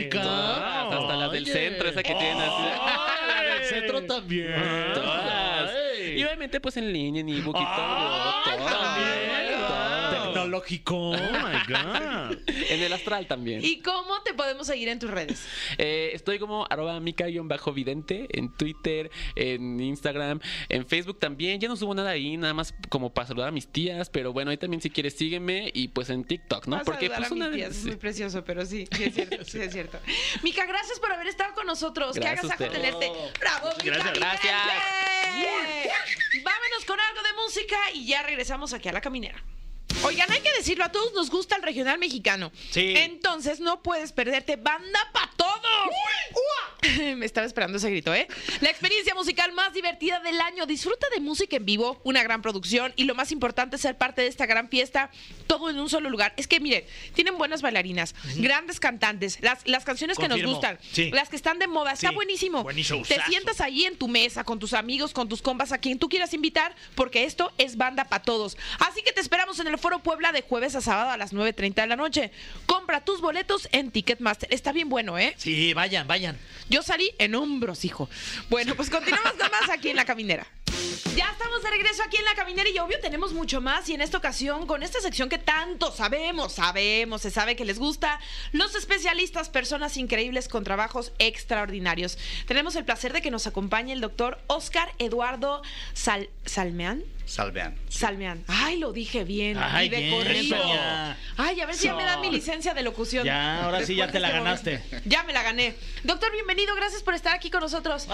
Todas, hasta las del centro, esa que tienen así. Ay, la del centro también. Todas. Ay. Y obviamente pues en línea, en ebook y todo. Todo. también. Todo. Tecnológico. Oh my God. En el astral también. ¿Y cómo te podemos seguir en tus redes? Eh, estoy como arroba mica-vidente en Twitter, en Instagram, en Facebook también. Ya no subo nada ahí, nada más como para saludar a mis tías, pero bueno, ahí también si quieres sígueme y pues en TikTok, ¿no? Vas Porque pues a mis una tías, es muy precioso, pero sí, sí es cierto, sí es cierto. Mica, gracias por haber estado con nosotros. Qué Gracias a agasajo ustedes. tenerte. ¡Bravo, Mica! Gracias, gracias. Vámonos con algo de música y ya regresamos aquí a la caminera. Oigan, hay que decirlo, a todos nos gusta el regional mexicano. Sí. Entonces no puedes perderte banda pa' todos. Me estaba esperando ese grito, ¿eh? La experiencia musical más divertida del año. Disfruta de música en vivo, una gran producción y lo más importante, ser parte de esta gran fiesta, todo en un solo lugar. Es que, miren, tienen buenas bailarinas, grandes cantantes, las, las canciones que nos gustan, sí. las que están de moda. Está Sí, buenísimo. buenísimo. Te sientas ahí en tu mesa, con tus amigos, con tus compas, a quien tú quieras invitar, porque esto es banda para todos. Así que te esperamos en el Foro Puebla de jueves a sábado a las 9.30 de la noche. Compra tus boletos en Ticketmaster. Está bien bueno, ¿eh? Sí, vayan, vayan. Yo salí en hombros, hijo. Bueno, pues continuamos con más aquí en La Caminera. Ya estamos de regreso aquí en La Caminera y obvio tenemos mucho más y en esta ocasión con esta sección que tanto sabemos, sabemos, se sabe que les gusta, los especialistas, personas increíbles con trabajos extraordinarios. Tenemos el placer de que nos acompañe el doctor Oscar Eduardo Sal- Salmeán. Salvean. Salmeán. Ay, lo dije bien. Ay, y de bien, corrido. Ay, a ver si ya me dan mi licencia de locución. Ya, ahora sí ya te la este ganaste. momento. Ya me la gané. Doctor, bienvenido. Gracias por estar aquí con nosotros.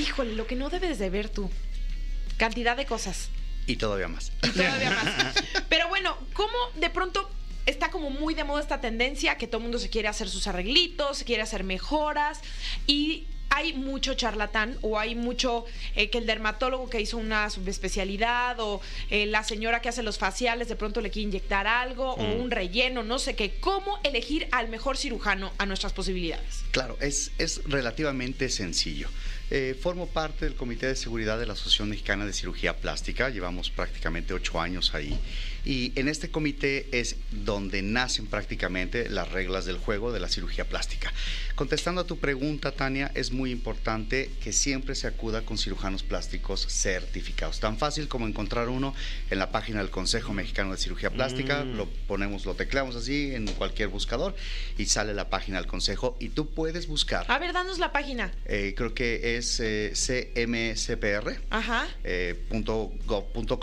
Híjole, lo que no debes de ver tú. Cantidad de cosas. Y todavía más. Y todavía más. Pero bueno, ¿cómo de pronto está como muy de moda esta tendencia que todo el mundo se quiere hacer sus arreglitos, se quiere hacer mejoras y hay mucho charlatán o hay mucho eh, que el dermatólogo que hizo una subespecialidad o eh, la señora que hace los faciales de pronto le quiere inyectar algo o un relleno, no sé qué. ¿Cómo elegir al mejor cirujano a nuestras posibilidades? Claro, es, es relativamente sencillo. Eh, formo parte del Comité de Seguridad de la Asociación Mexicana de Cirugía Plástica. Llevamos prácticamente ocho años ahí. Y en este comité es donde nacen prácticamente las reglas del juego de la cirugía plástica. Contestando a tu pregunta, Tania, es muy importante que siempre se acuda con cirujanos plásticos certificados. Tan fácil como encontrar uno en la página del Consejo Mexicano de Cirugía Plástica. Lo ponemos, lo tecleamos así en cualquier buscador y sale la página del Consejo y tú puedes buscar. A ver, danos la página. Eh, creo que es eh, cmcpr. Ajá. eh, punto gov punto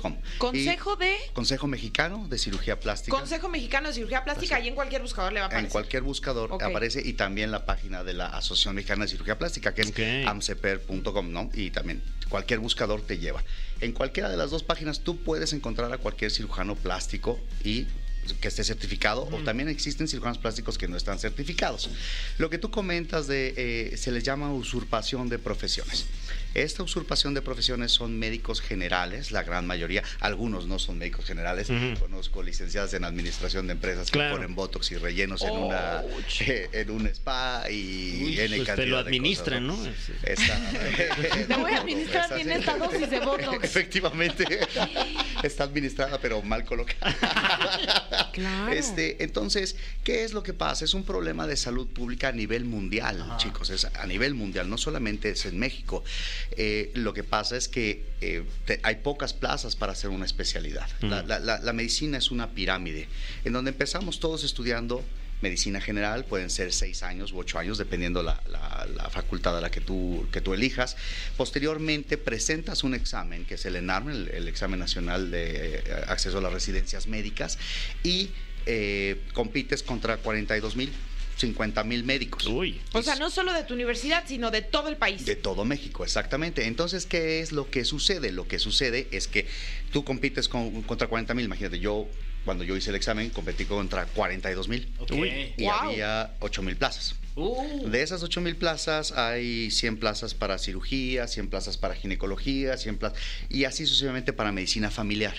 com. Consejo Y- de Consejo Mexicano de Cirugía Plástica. Consejo Mexicano de Cirugía Plástica y en cualquier buscador le va a aparecer. En cualquier buscador aparece y también la página de la Asociación Mexicana de Cirugía Plástica, que es amceper.com, ¿no? Y también cualquier buscador te lleva. En cualquiera de las dos páginas tú puedes encontrar a cualquier cirujano plástico y que esté certificado o también existen cirujanos plásticos que no están certificados. Lo que tú comentas de eh, se les llama usurpación de profesiones. Esta usurpación de profesiones son médicos generales, la gran mayoría, algunos no son médicos generales, conozco licenciadas en administración de empresas Claro. que ponen botox y rellenos en una eh, en un spa y Uy, N pues te lo administran, cosas, ¿no? Te voy a administrar bien esta dosis de Botox. Efectivamente. Está administrada, pero mal colocada. Claro. Este, entonces, ¿qué es lo que pasa? Es un problema de salud pública a nivel mundial, chicos. Es a nivel mundial, no solamente es en México. Eh, lo que pasa es que eh, te- hay pocas plazas para hacer una especialidad. La, la- la- la medicina es una pirámide, en donde empezamos todos estudiando medicina general, pueden ser seis años u ocho años, dependiendo la, la- la facultad a la que tú, que tú elijas. Posteriormente presentas un examen, que es el ENARM, el, el examen nacional de eh, acceso a las residencias médicas, y eh, compites contra 42 mil, 50 mil médicos. Uy. O sea, no solo de tu universidad, sino de todo el país. De todo México, exactamente. Entonces, ¿qué es lo que sucede? Lo que sucede es que tú compites con- contra 40 mil. Imagínate, yo cuando yo hice el examen competí contra 42 mil. Ok. Uy. Y Wow. había 8 mil plazas. Uh, De esas 8 mil plazas hay 100 plazas para cirugía, 100 plazas para ginecología, 100 plazas y así sucesivamente para medicina familiar.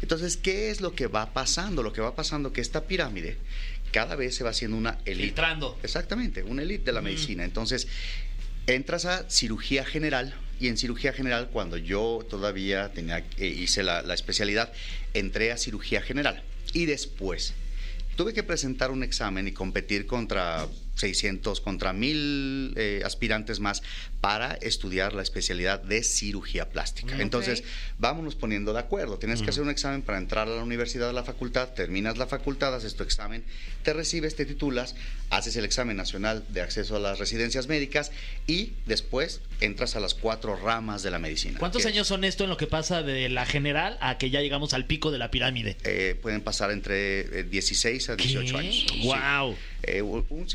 Entonces, ¿qué es lo que va pasando? Lo que va pasando que esta pirámide cada vez se va haciendo una elite. Filtrando. Exactamente, una elite de la medicina. Entonces, entras a cirugía general y en cirugía general, cuando yo todavía tenía, eh, hice la, la especialidad, entré a cirugía general y después. Tuve que presentar un examen y competir contra 600, contra 1000 eh, aspirantes más para estudiar la especialidad de cirugía plástica. Mm, Entonces, vámonos poniendo de acuerdo. Tienes que hacer un examen para entrar a la universidad, a la facultad, terminas la facultad, haces tu examen, te recibes, te titulas, haces el examen nacional de acceso a las residencias médicas y después entras a las cuatro ramas de la medicina. ¿Cuántos años son esto en lo que pasa de la general a que ya llegamos al pico de la pirámide? eh, pueden pasar entre eh, 16 a 18 años. Sí. Wow. Eh, un un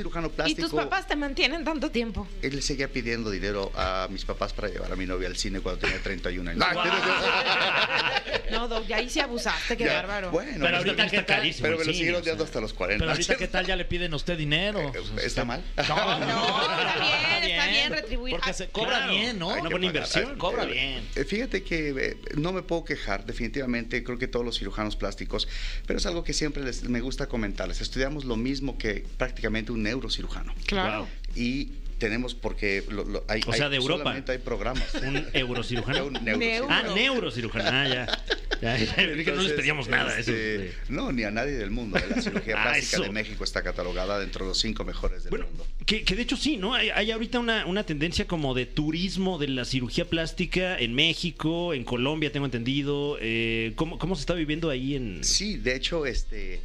¿Y tus papás te mantienen tanto tiempo? Él seguía pidiendo dinero a mis papás para llevar a mi novia al cine cuando tenía 31 años. No, Doc, ya ahí sí abusaste, qué Ya, bárbaro. Bueno, Pero está ahorita bien, qué está tal- carísimo. Pero me lo siguieron o sea. dando hasta los 40. Pero ahorita, ¿qué tal ya le piden a usted dinero? Eh, ¿Está mal? No, No, está bien, está bien retribuir. Porque Ah, se cobra claro. bien, ¿no? Hay Una que buena pagar. inversión. Cobra Eh, bien. eh, Fíjate que eh, no me puedo quejar, definitivamente creo que todos los cirujanos plásticos, pero es algo que siempre les, me gusta comentarles. Estudiamos lo mismo que prácticamente un neurocirujano. Claro. Wow. Y tenemos, porque lo- lo- hay, O sea, hay- de Europa. solamente hay programas. Un eurocirujano. Un neurocirujano. Ah, neurocirujano. Ah, ya. ya. no les pedíamos nada. eso. este, no, ni a nadie del mundo. La cirugía Ah, plástica eso. de México está catalogada dentro de los cinco mejores del Bueno, mundo. que, que de hecho sí, ¿no? Hay, hay ahorita una, una tendencia como de turismo de la cirugía plástica en México, en Colombia, tengo entendido. Eh, ¿cómo, ¿Cómo se está viviendo ahí en...? Sí, de hecho, este,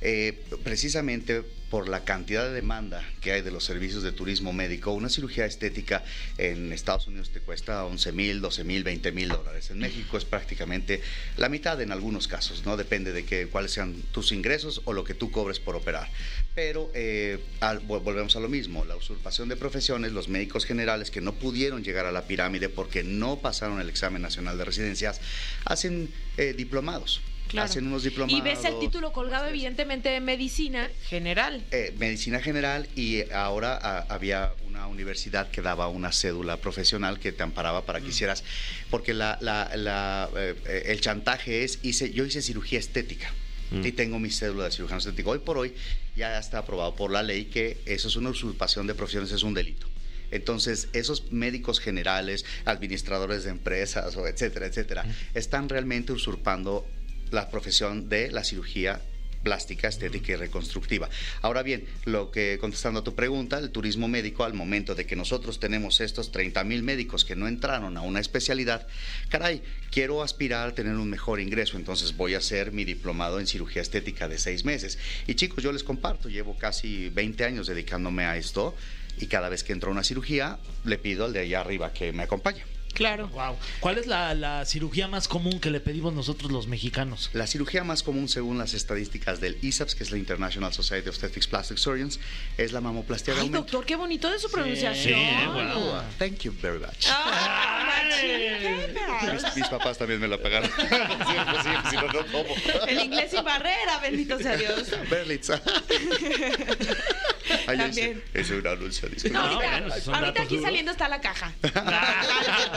eh, precisamente por la cantidad de demanda que hay de los servicios de turismo médico, una cirugía estética en Estados Unidos te cuesta 11 mil, 12 mil, 20 mil dólares. En México es prácticamente la mitad en algunos casos, ¿no? Depende de que, cuáles sean tus ingresos o lo que tú cobres por operar. Pero eh, volvemos a lo mismo, la usurpación de profesiones, los médicos generales que no pudieron llegar a la pirámide porque no pasaron el examen nacional de residencias, hacen eh, diplomados. Claro. Hacen unos diplomados. Y ves el título colgado, evidentemente, de medicina general. Eh, medicina general y ahora ah, había una universidad que daba una cédula profesional que te amparaba para que hicieras, porque la, la- la, eh, eh, el chantaje es, hice, yo hice cirugía estética y tengo mi cédula de cirujano estético. Hoy por hoy ya está aprobado por la ley que eso es una usurpación de profesiones, es un delito. Entonces, esos médicos generales, administradores de empresas, o etcétera, etcétera, están realmente usurpando la profesión de la cirugía plástica, estética y reconstructiva. Ahora bien, lo que contestando a tu pregunta, el turismo médico al momento de que nosotros tenemos estos 30 mil médicos que no entraron a una especialidad, caray, quiero aspirar a tener un mejor ingreso, entonces voy a hacer mi diplomado en cirugía estética de seis meses. Y chicos, yo les comparto, llevo casi 20 años dedicándome a esto y cada vez que entro a una cirugía le pido al de allá arriba que me acompañe. Claro. Wow. ¿Cuál es la, la cirugía más común que le pedimos nosotros los mexicanos? La cirugía más común según las estadísticas del ISAPS, que es la International Society of Aesthetics Plastic Surgeons, es la mamoplastia de Ay, aumento. doctor, qué bonito de su pronunciación. Sí, eh, wow. Oh, thank you very much. Ah. Mis, mis papás también me la pagaron. Sí, pues sí, si no, no como. El inglés sin barrera, bendito sea Dios. Berlitz. Ay, También. ese- ese es un anuncio. No, No, ahorita, aquí duros. saliendo está la caja.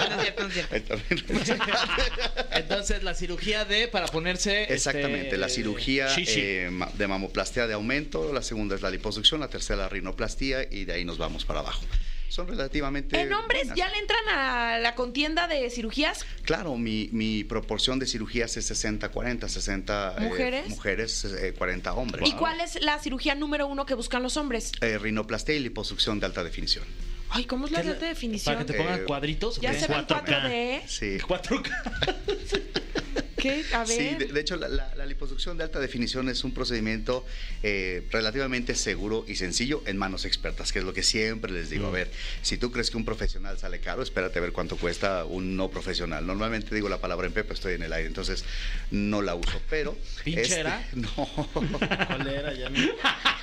No, no es cierto, no es cierto. Ahí también. Entonces, la cirugía de para ponerse. Exactamente, este, la cirugía eh, de mamoplastia de aumento, la segunda es la liposucción, la tercera la rinoplastia y de ahí nos vamos para abajo. Son relativamente... En hombres buenas. ya le entran a la contienda de cirugías. Claro, mi, mi proporción de cirugías es 60-40, 60 eh, ¿Mujeres? mujeres, eh, 40 hombres. ¿Y cuál es la cirugía número uno que buscan los hombres? Eh, rinoplastia y liposucción de alta definición. Ay, ¿cómo es la ¿Qué es alta la- definición? Para que te pongan Eh, cuadritos. ¿o Ya se ven 4K. 4D. Sí. 4K. ¿Qué? A ver. Sí, de, de hecho la, la- la liposucción de alta definición es un procedimiento eh, relativamente seguro y sencillo en manos expertas, que es lo que siempre les Mm. digo. A ver, si tú crees que un profesional sale caro, espérate a ver cuánto cuesta un no profesional. Normalmente digo la palabra en pepe, estoy en el aire, entonces no la uso, pero... ¿Pinche este? No. ¿Cuál era? Ya me-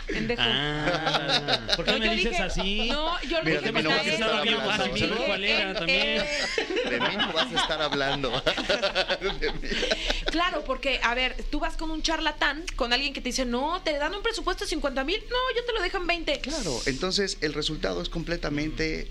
Pendejo. Ah. ¿Por qué No, me dices dije- así? No, yo dije de mí no vas a estar hablando. Para mí, Eh, ¿cuál era eh, también? De mí no vas a estar hablando. Claro, porque, a ver, tú vas con un charlatán, con alguien que te dice, no, te dan un presupuesto de 50 mil, no, yo te lo dejo en 20. Claro, entonces el resultado es completamente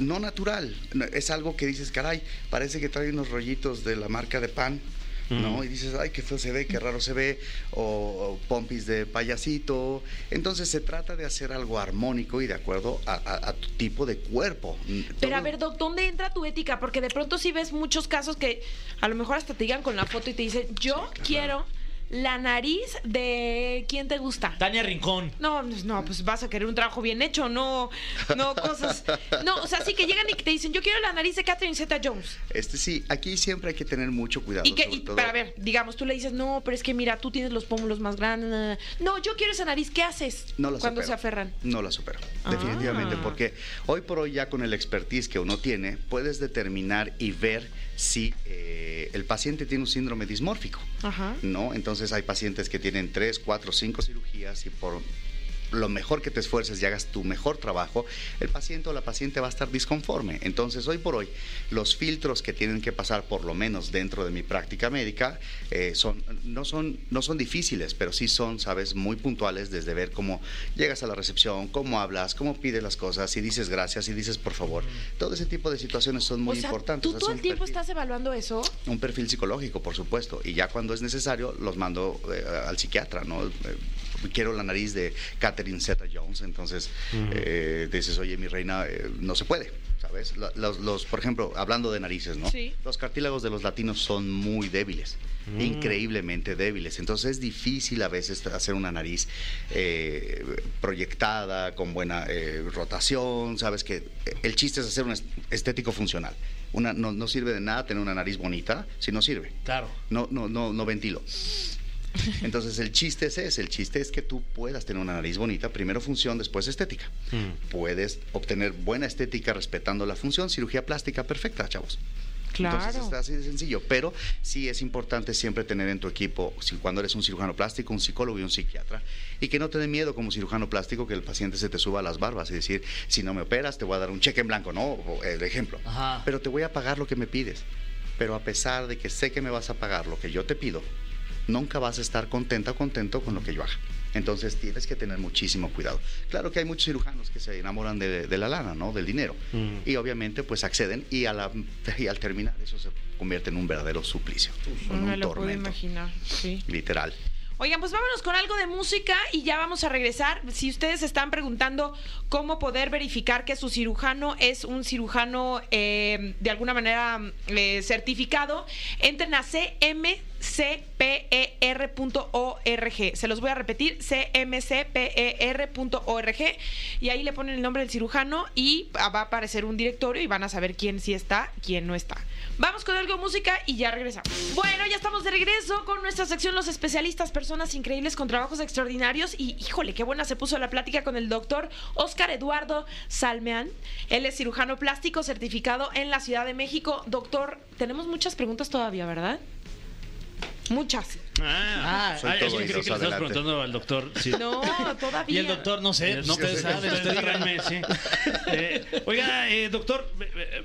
no natural. Es algo que dices, caray, parece que trae unos rollitos de la marca de pan. ¿No? Y dices, ay, qué feo se ve, qué raro se ve, o, o pompis de payasito. Entonces se trata de hacer algo armónico y de acuerdo a, a- a tu tipo de cuerpo. Pero a ver, Doc, ¿dónde entra tu ética? Porque de pronto sí ves muchos casos que a lo mejor hasta te digan con la foto y te dicen, yo quiero la nariz de quién te gusta. Tania Rincón. No, pues, no, pues vas a querer un trabajo bien hecho, no, no cosas. No, o sea, sí que llegan y que te dicen, yo quiero la nariz de Catherine Zeta Jones. Este sí, aquí siempre hay que tener mucho cuidado. Y que, sobre y, todo- para ver, digamos, tú le dices, no, pero es que mira, tú tienes los pómulos más grandes. na, na, na". No, yo quiero esa nariz, ¿qué haces? No la Cuando supero. se aferran. No la supero, Ah. definitivamente, porque hoy por hoy ya con el expertise que uno tiene, puedes determinar y ver si eh, el paciente tiene un síndrome dismórfico. Ajá. ¿no? Entonces hay pacientes que tienen tres, cuatro, cinco cirugías y por lo mejor que te esfuerces y hagas tu mejor trabajo, el paciente o la paciente va a estar disconforme. Entonces, hoy por hoy, los filtros que tienen que pasar, por lo menos dentro de mi práctica médica, eh, son, no, son, no son difíciles, pero sí son, sabes, muy puntuales desde ver cómo llegas a la recepción, cómo hablas, cómo pides las cosas, si dices gracias, si dices por favor. Todo ese tipo de situaciones son muy o sea, importantes. ¿tú todo el tiempo perfil- estás evaluando eso? un perfil psicológico, por supuesto, y ya cuando es necesario los mando eh, al psiquiatra, ¿no? Quiero la nariz de Catherine Zeta-Jones, entonces eh, dices, oye, mi reina, eh, no se puede, ¿sabes? La- Los, los, por ejemplo, hablando de narices, ¿no? Sí. Los cartílagos de los latinos son muy débiles, increíblemente débiles, entonces es difícil a veces hacer una nariz eh, proyectada, con buena eh, rotación, ¿sabes? Que el chiste es hacer un est- estético funcional. Una, no, no sirve de nada tener una nariz bonita si no sirve. Claro. No, no, no, no ventilo. Entonces el chiste es ese, el chiste es que tú puedas tener una nariz bonita, primero función, después estética. Puedes obtener buena estética respetando la función, cirugía plástica perfecta, chavos. Entonces Claro. está así de sencillo, pero sí es importante siempre tener en tu equipo, si cuando eres un cirujano plástico, un psicólogo y un psiquiatra, y que no te dé miedo como cirujano plástico que el paciente se te suba a las barbas y decir, si no me operas te voy a dar un cheque en blanco, no, O, el ejemplo, Ajá. pero te voy a pagar lo que me pides. Pero a pesar de que sé que me vas a pagar lo que yo te pido, nunca vas a estar contenta o contento con lo que yo haga. Entonces tienes que tener muchísimo cuidado. Claro que hay muchos cirujanos que se enamoran de, de la lana, ¿no? Del dinero. Mm. Y obviamente pues acceden y, a la- y al terminar eso se convierte en un verdadero suplicio. en me un lo puedo tormento. imaginar, sí. Literal. Oigan, pues vámonos con algo de música y ya vamos a regresar. Si ustedes están preguntando cómo poder verificar que su cirujano es un cirujano eh, de alguna manera eh, certificado, entren a cmcper.org. Se los voy a repetir, cmcper.org y ahí le ponen el nombre del cirujano y va a aparecer un directorio y van a saber quién sí está, quién no está. Vamos con algo de música y ya regresamos. Bueno, ya estamos de regreso con nuestra sección Los especialistas, personas increíbles con trabajos extraordinarios. Y híjole, qué buena se puso la plática con el doctor Oscar Eduardo Salmeán. Él es cirujano plástico certificado en la Ciudad de México. Doctor, tenemos muchas preguntas todavía, ¿verdad? Muchas. Ah, Soy ah, todo es que creí que le estabas preguntando al doctor. sí. No, todavía. Y el doctor, no sé, No, saben, ustedes ustedes díganme, sí. Eh, oiga, eh, doctor, eh,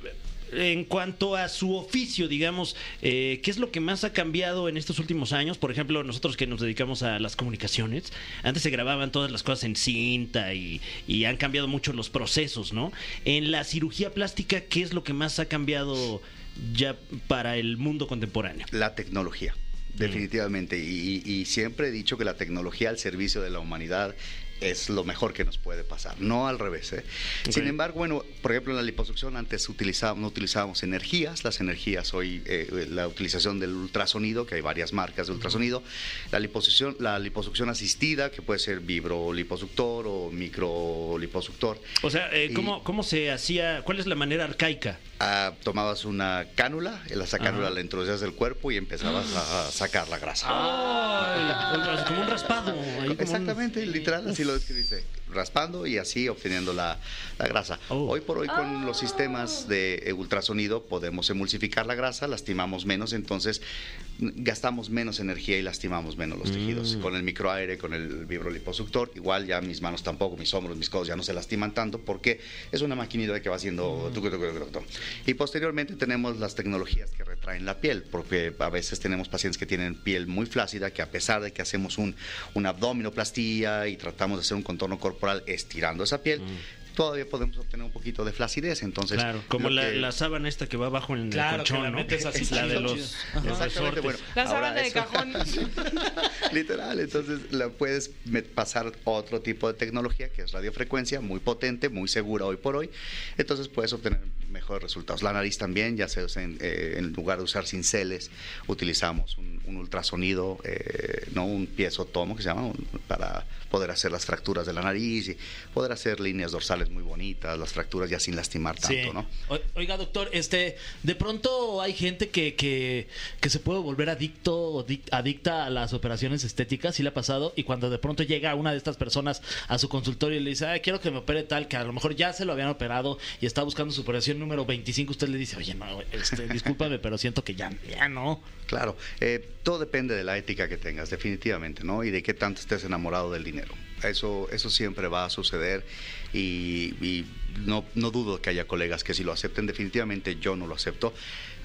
en cuanto a su oficio, digamos, eh, ¿qué es lo que más ha cambiado en estos últimos años? Por ejemplo, nosotros que nos dedicamos a las comunicaciones, antes se grababan todas las cosas en cinta y, y han cambiado mucho los procesos, ¿no? En la cirugía plástica, ¿qué es lo que más ha cambiado ya para el mundo contemporáneo? La tecnología, definitivamente. Y, y- siempre he dicho que la tecnología al servicio de la humanidad es lo mejor que nos puede pasar, no al revés. ¿eh? Sin embargo, bueno, por ejemplo, en la liposucción antes utilizábamos, no utilizábamos energías, las energías hoy, eh, la utilización del ultrasonido, que hay varias marcas de ultrasonido, la liposucción, la liposucción asistida, que puede ser vibroliposuctor o microliposuctor. O sea, eh, Y- ¿cómo, ¿cómo se hacía? ¿Cuál es la manera arcaica? Ah, tomabas una cánula, esa cánula Ajá. la introducías del cuerpo y empezabas a, sacar la grasa. Como un raspado. ahí como un- Exactamente, literal, así lo lo que dice. Raspando y así obteniendo la, la grasa. Oh. Hoy por hoy con los sistemas de ultrasonido podemos emulsificar la grasa, lastimamos menos, entonces gastamos menos energía y lastimamos menos los tejidos. Con el microaire, con el vibroliposuctor, igual ya mis manos tampoco, mis hombros, mis codos ya no se lastiman tanto porque es una maquinita que va haciendo... tucu. Y posteriormente tenemos las tecnologías que retraen la piel, porque a veces tenemos pacientes que tienen piel muy flácida, que a pesar de que hacemos un, una abdominoplastía y tratamos de hacer un contorno corporal estirando esa piel, todavía podemos obtener un poquito de flacidez. Entonces, Claro, como la, que- la sábana esta que va abajo en Claro, el que colchón, la ¿no? metes así, la de los, Exactamente, bueno, La sábana de eso- cajón. Literal, entonces la puedes pasar otro tipo de tecnología que es radiofrecuencia, muy potente, muy segura hoy por hoy. Entonces puedes obtener mejores resultados. La nariz también, ya se usa en, eh, en lugar de usar cinceles, utilizamos un, un ultrasonido, eh, no un piezotomo que se llama, un- para poder hacer las fracturas de la nariz y poder hacer líneas dorsales muy bonitas, las fracturas ya sin lastimar tanto, Sí. ¿no? Oiga, doctor, este, de pronto hay gente que, que, que se puede volver adicto o adicta a las operaciones estéticas, sí le ha pasado, y cuando de pronto llega una de estas personas a su consultorio y le dice, "Ay, quiero que me opere tal, que a lo mejor ya se lo habían operado y está buscando su operación número 25, usted le dice, oye, no, este, discúlpame, pero siento que ya, ya no. Claro, eh, todo depende de la ética que tengas, definitivamente, ¿no? Y de qué tanto estés enamorado del dinero. Eso, eso siempre va a suceder y, y no, no dudo que haya colegas que sí lo acepten. Definitivamente yo no lo acepto.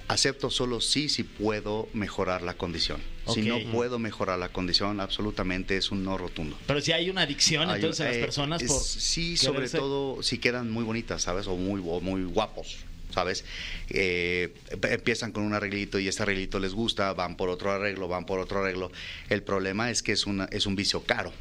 Acepto solo sí si puedo mejorar la condición. Si no puedo mejorar la condición, absolutamente es un no rotundo. Pero si hay una adicción Hay- entonces a las eh, personas por... Sí, sobre todo si quedan muy bonitas, ¿sabes? O muy, o muy guapos. ¿Sabes? Eh, em- empiezan con un arreglito y este arreglito les gusta, van por otro arreglo, van por otro arreglo. El problema es que es, una, es un vicio caro.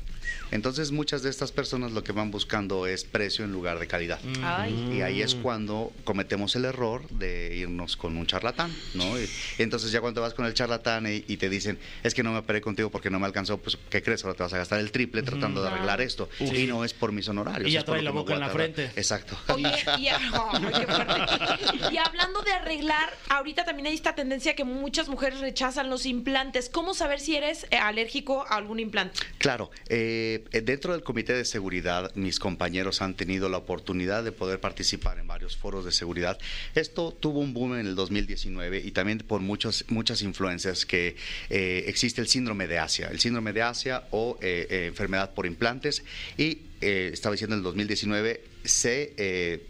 Entonces muchas de estas personas lo que van buscando es precio en lugar de calidad. Mm. Ay. Y ahí es cuando cometemos el error de irnos con un charlatán, ¿no? Y entonces ya cuando vas con el charlatán y, y te dicen, es que no me operé contigo porque no me alcanzó, pues ¿qué crees? Ahora te vas a gastar el triple tratando de arreglar esto. Y no es por mis honorarios. Y ya es por trae la boca en la frente. Exacto. Oye, y. Y hablando de arreglar, ahorita también hay esta tendencia que muchas mujeres rechazan los implantes. ¿Cómo saber si eres eh, alérgico a algún implante? Claro, eh, dentro del Comité de Seguridad, mis compañeros han tenido la oportunidad de poder participar en varios foros de seguridad. Esto tuvo un boom en el 2019 y también por muchos, muchas influencias que eh, existe el síndrome de Asia, el síndrome de Asia o eh, eh, enfermedad por implantes. Y eh, estaba diciendo en el 2019 se... eh,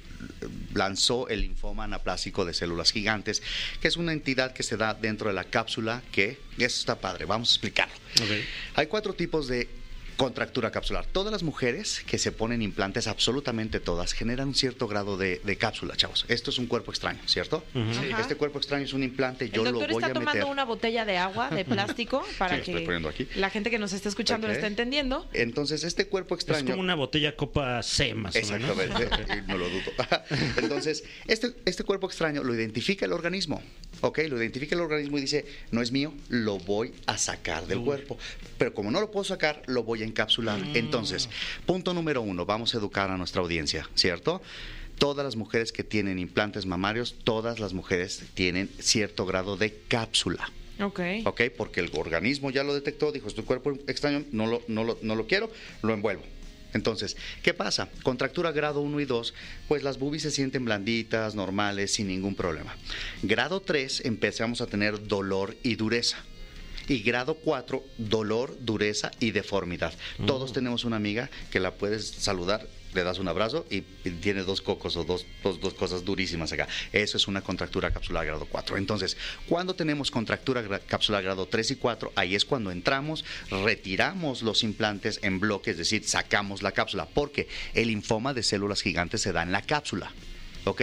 lanzó el linfoma anaplásico de células gigantes, que es una entidad que se da dentro de la cápsula que, eso está padre, vamos a explicarlo. Hay cuatro tipos de contractura capsular. Todas las mujeres que se ponen implantes, absolutamente todas, generan un cierto grado de, de cápsula, chavos. Esto es un cuerpo extraño, ¿cierto? Este cuerpo extraño es un implante, yo el lo doctor voy está a tomando meter. una botella de agua de plástico para Sí, lo estoy poniendo que aquí. la gente que nos está escuchando lo esté entendiendo. Entonces, este cuerpo Es extraño... como una botella copa C, más o menos. No lo dudo. Entonces, este, este cuerpo extraño lo identifica el organismo, ¿ok? Lo identifica el organismo y dice, no es mío, lo voy a sacar del cuerpo. Pero como no lo puedo sacar, lo voy a encapsular. Entonces, punto número uno, vamos a educar a nuestra audiencia, ¿cierto? Todas las mujeres que tienen implantes mamarios, todas las mujeres tienen cierto grado de cápsula. Ok. ¿ok? Porque el organismo ya lo detectó, dijo, es tu cuerpo extraño, no lo, no lo, no lo quiero, lo envuelvo. Entonces, ¿qué pasa? Contractura grado 1 y 2, pues las boobies se sienten blanditas, normales, sin ningún problema. Grado 3 empezamos a tener dolor y dureza. Y grado 4, dolor, dureza y deformidad. Todos tenemos una amiga que la puedes saludar, le das un abrazo y tiene dos cocos o dos, dos, dos cosas durísimas acá. Eso es una contractura capsular grado 4. Entonces, cuando tenemos contractura gra- capsular grado 3 y 4, ahí es cuando entramos, retiramos los implantes en bloque, es decir, sacamos la cápsula, porque el linfoma de células gigantes se da en la cápsula. ¿Ok?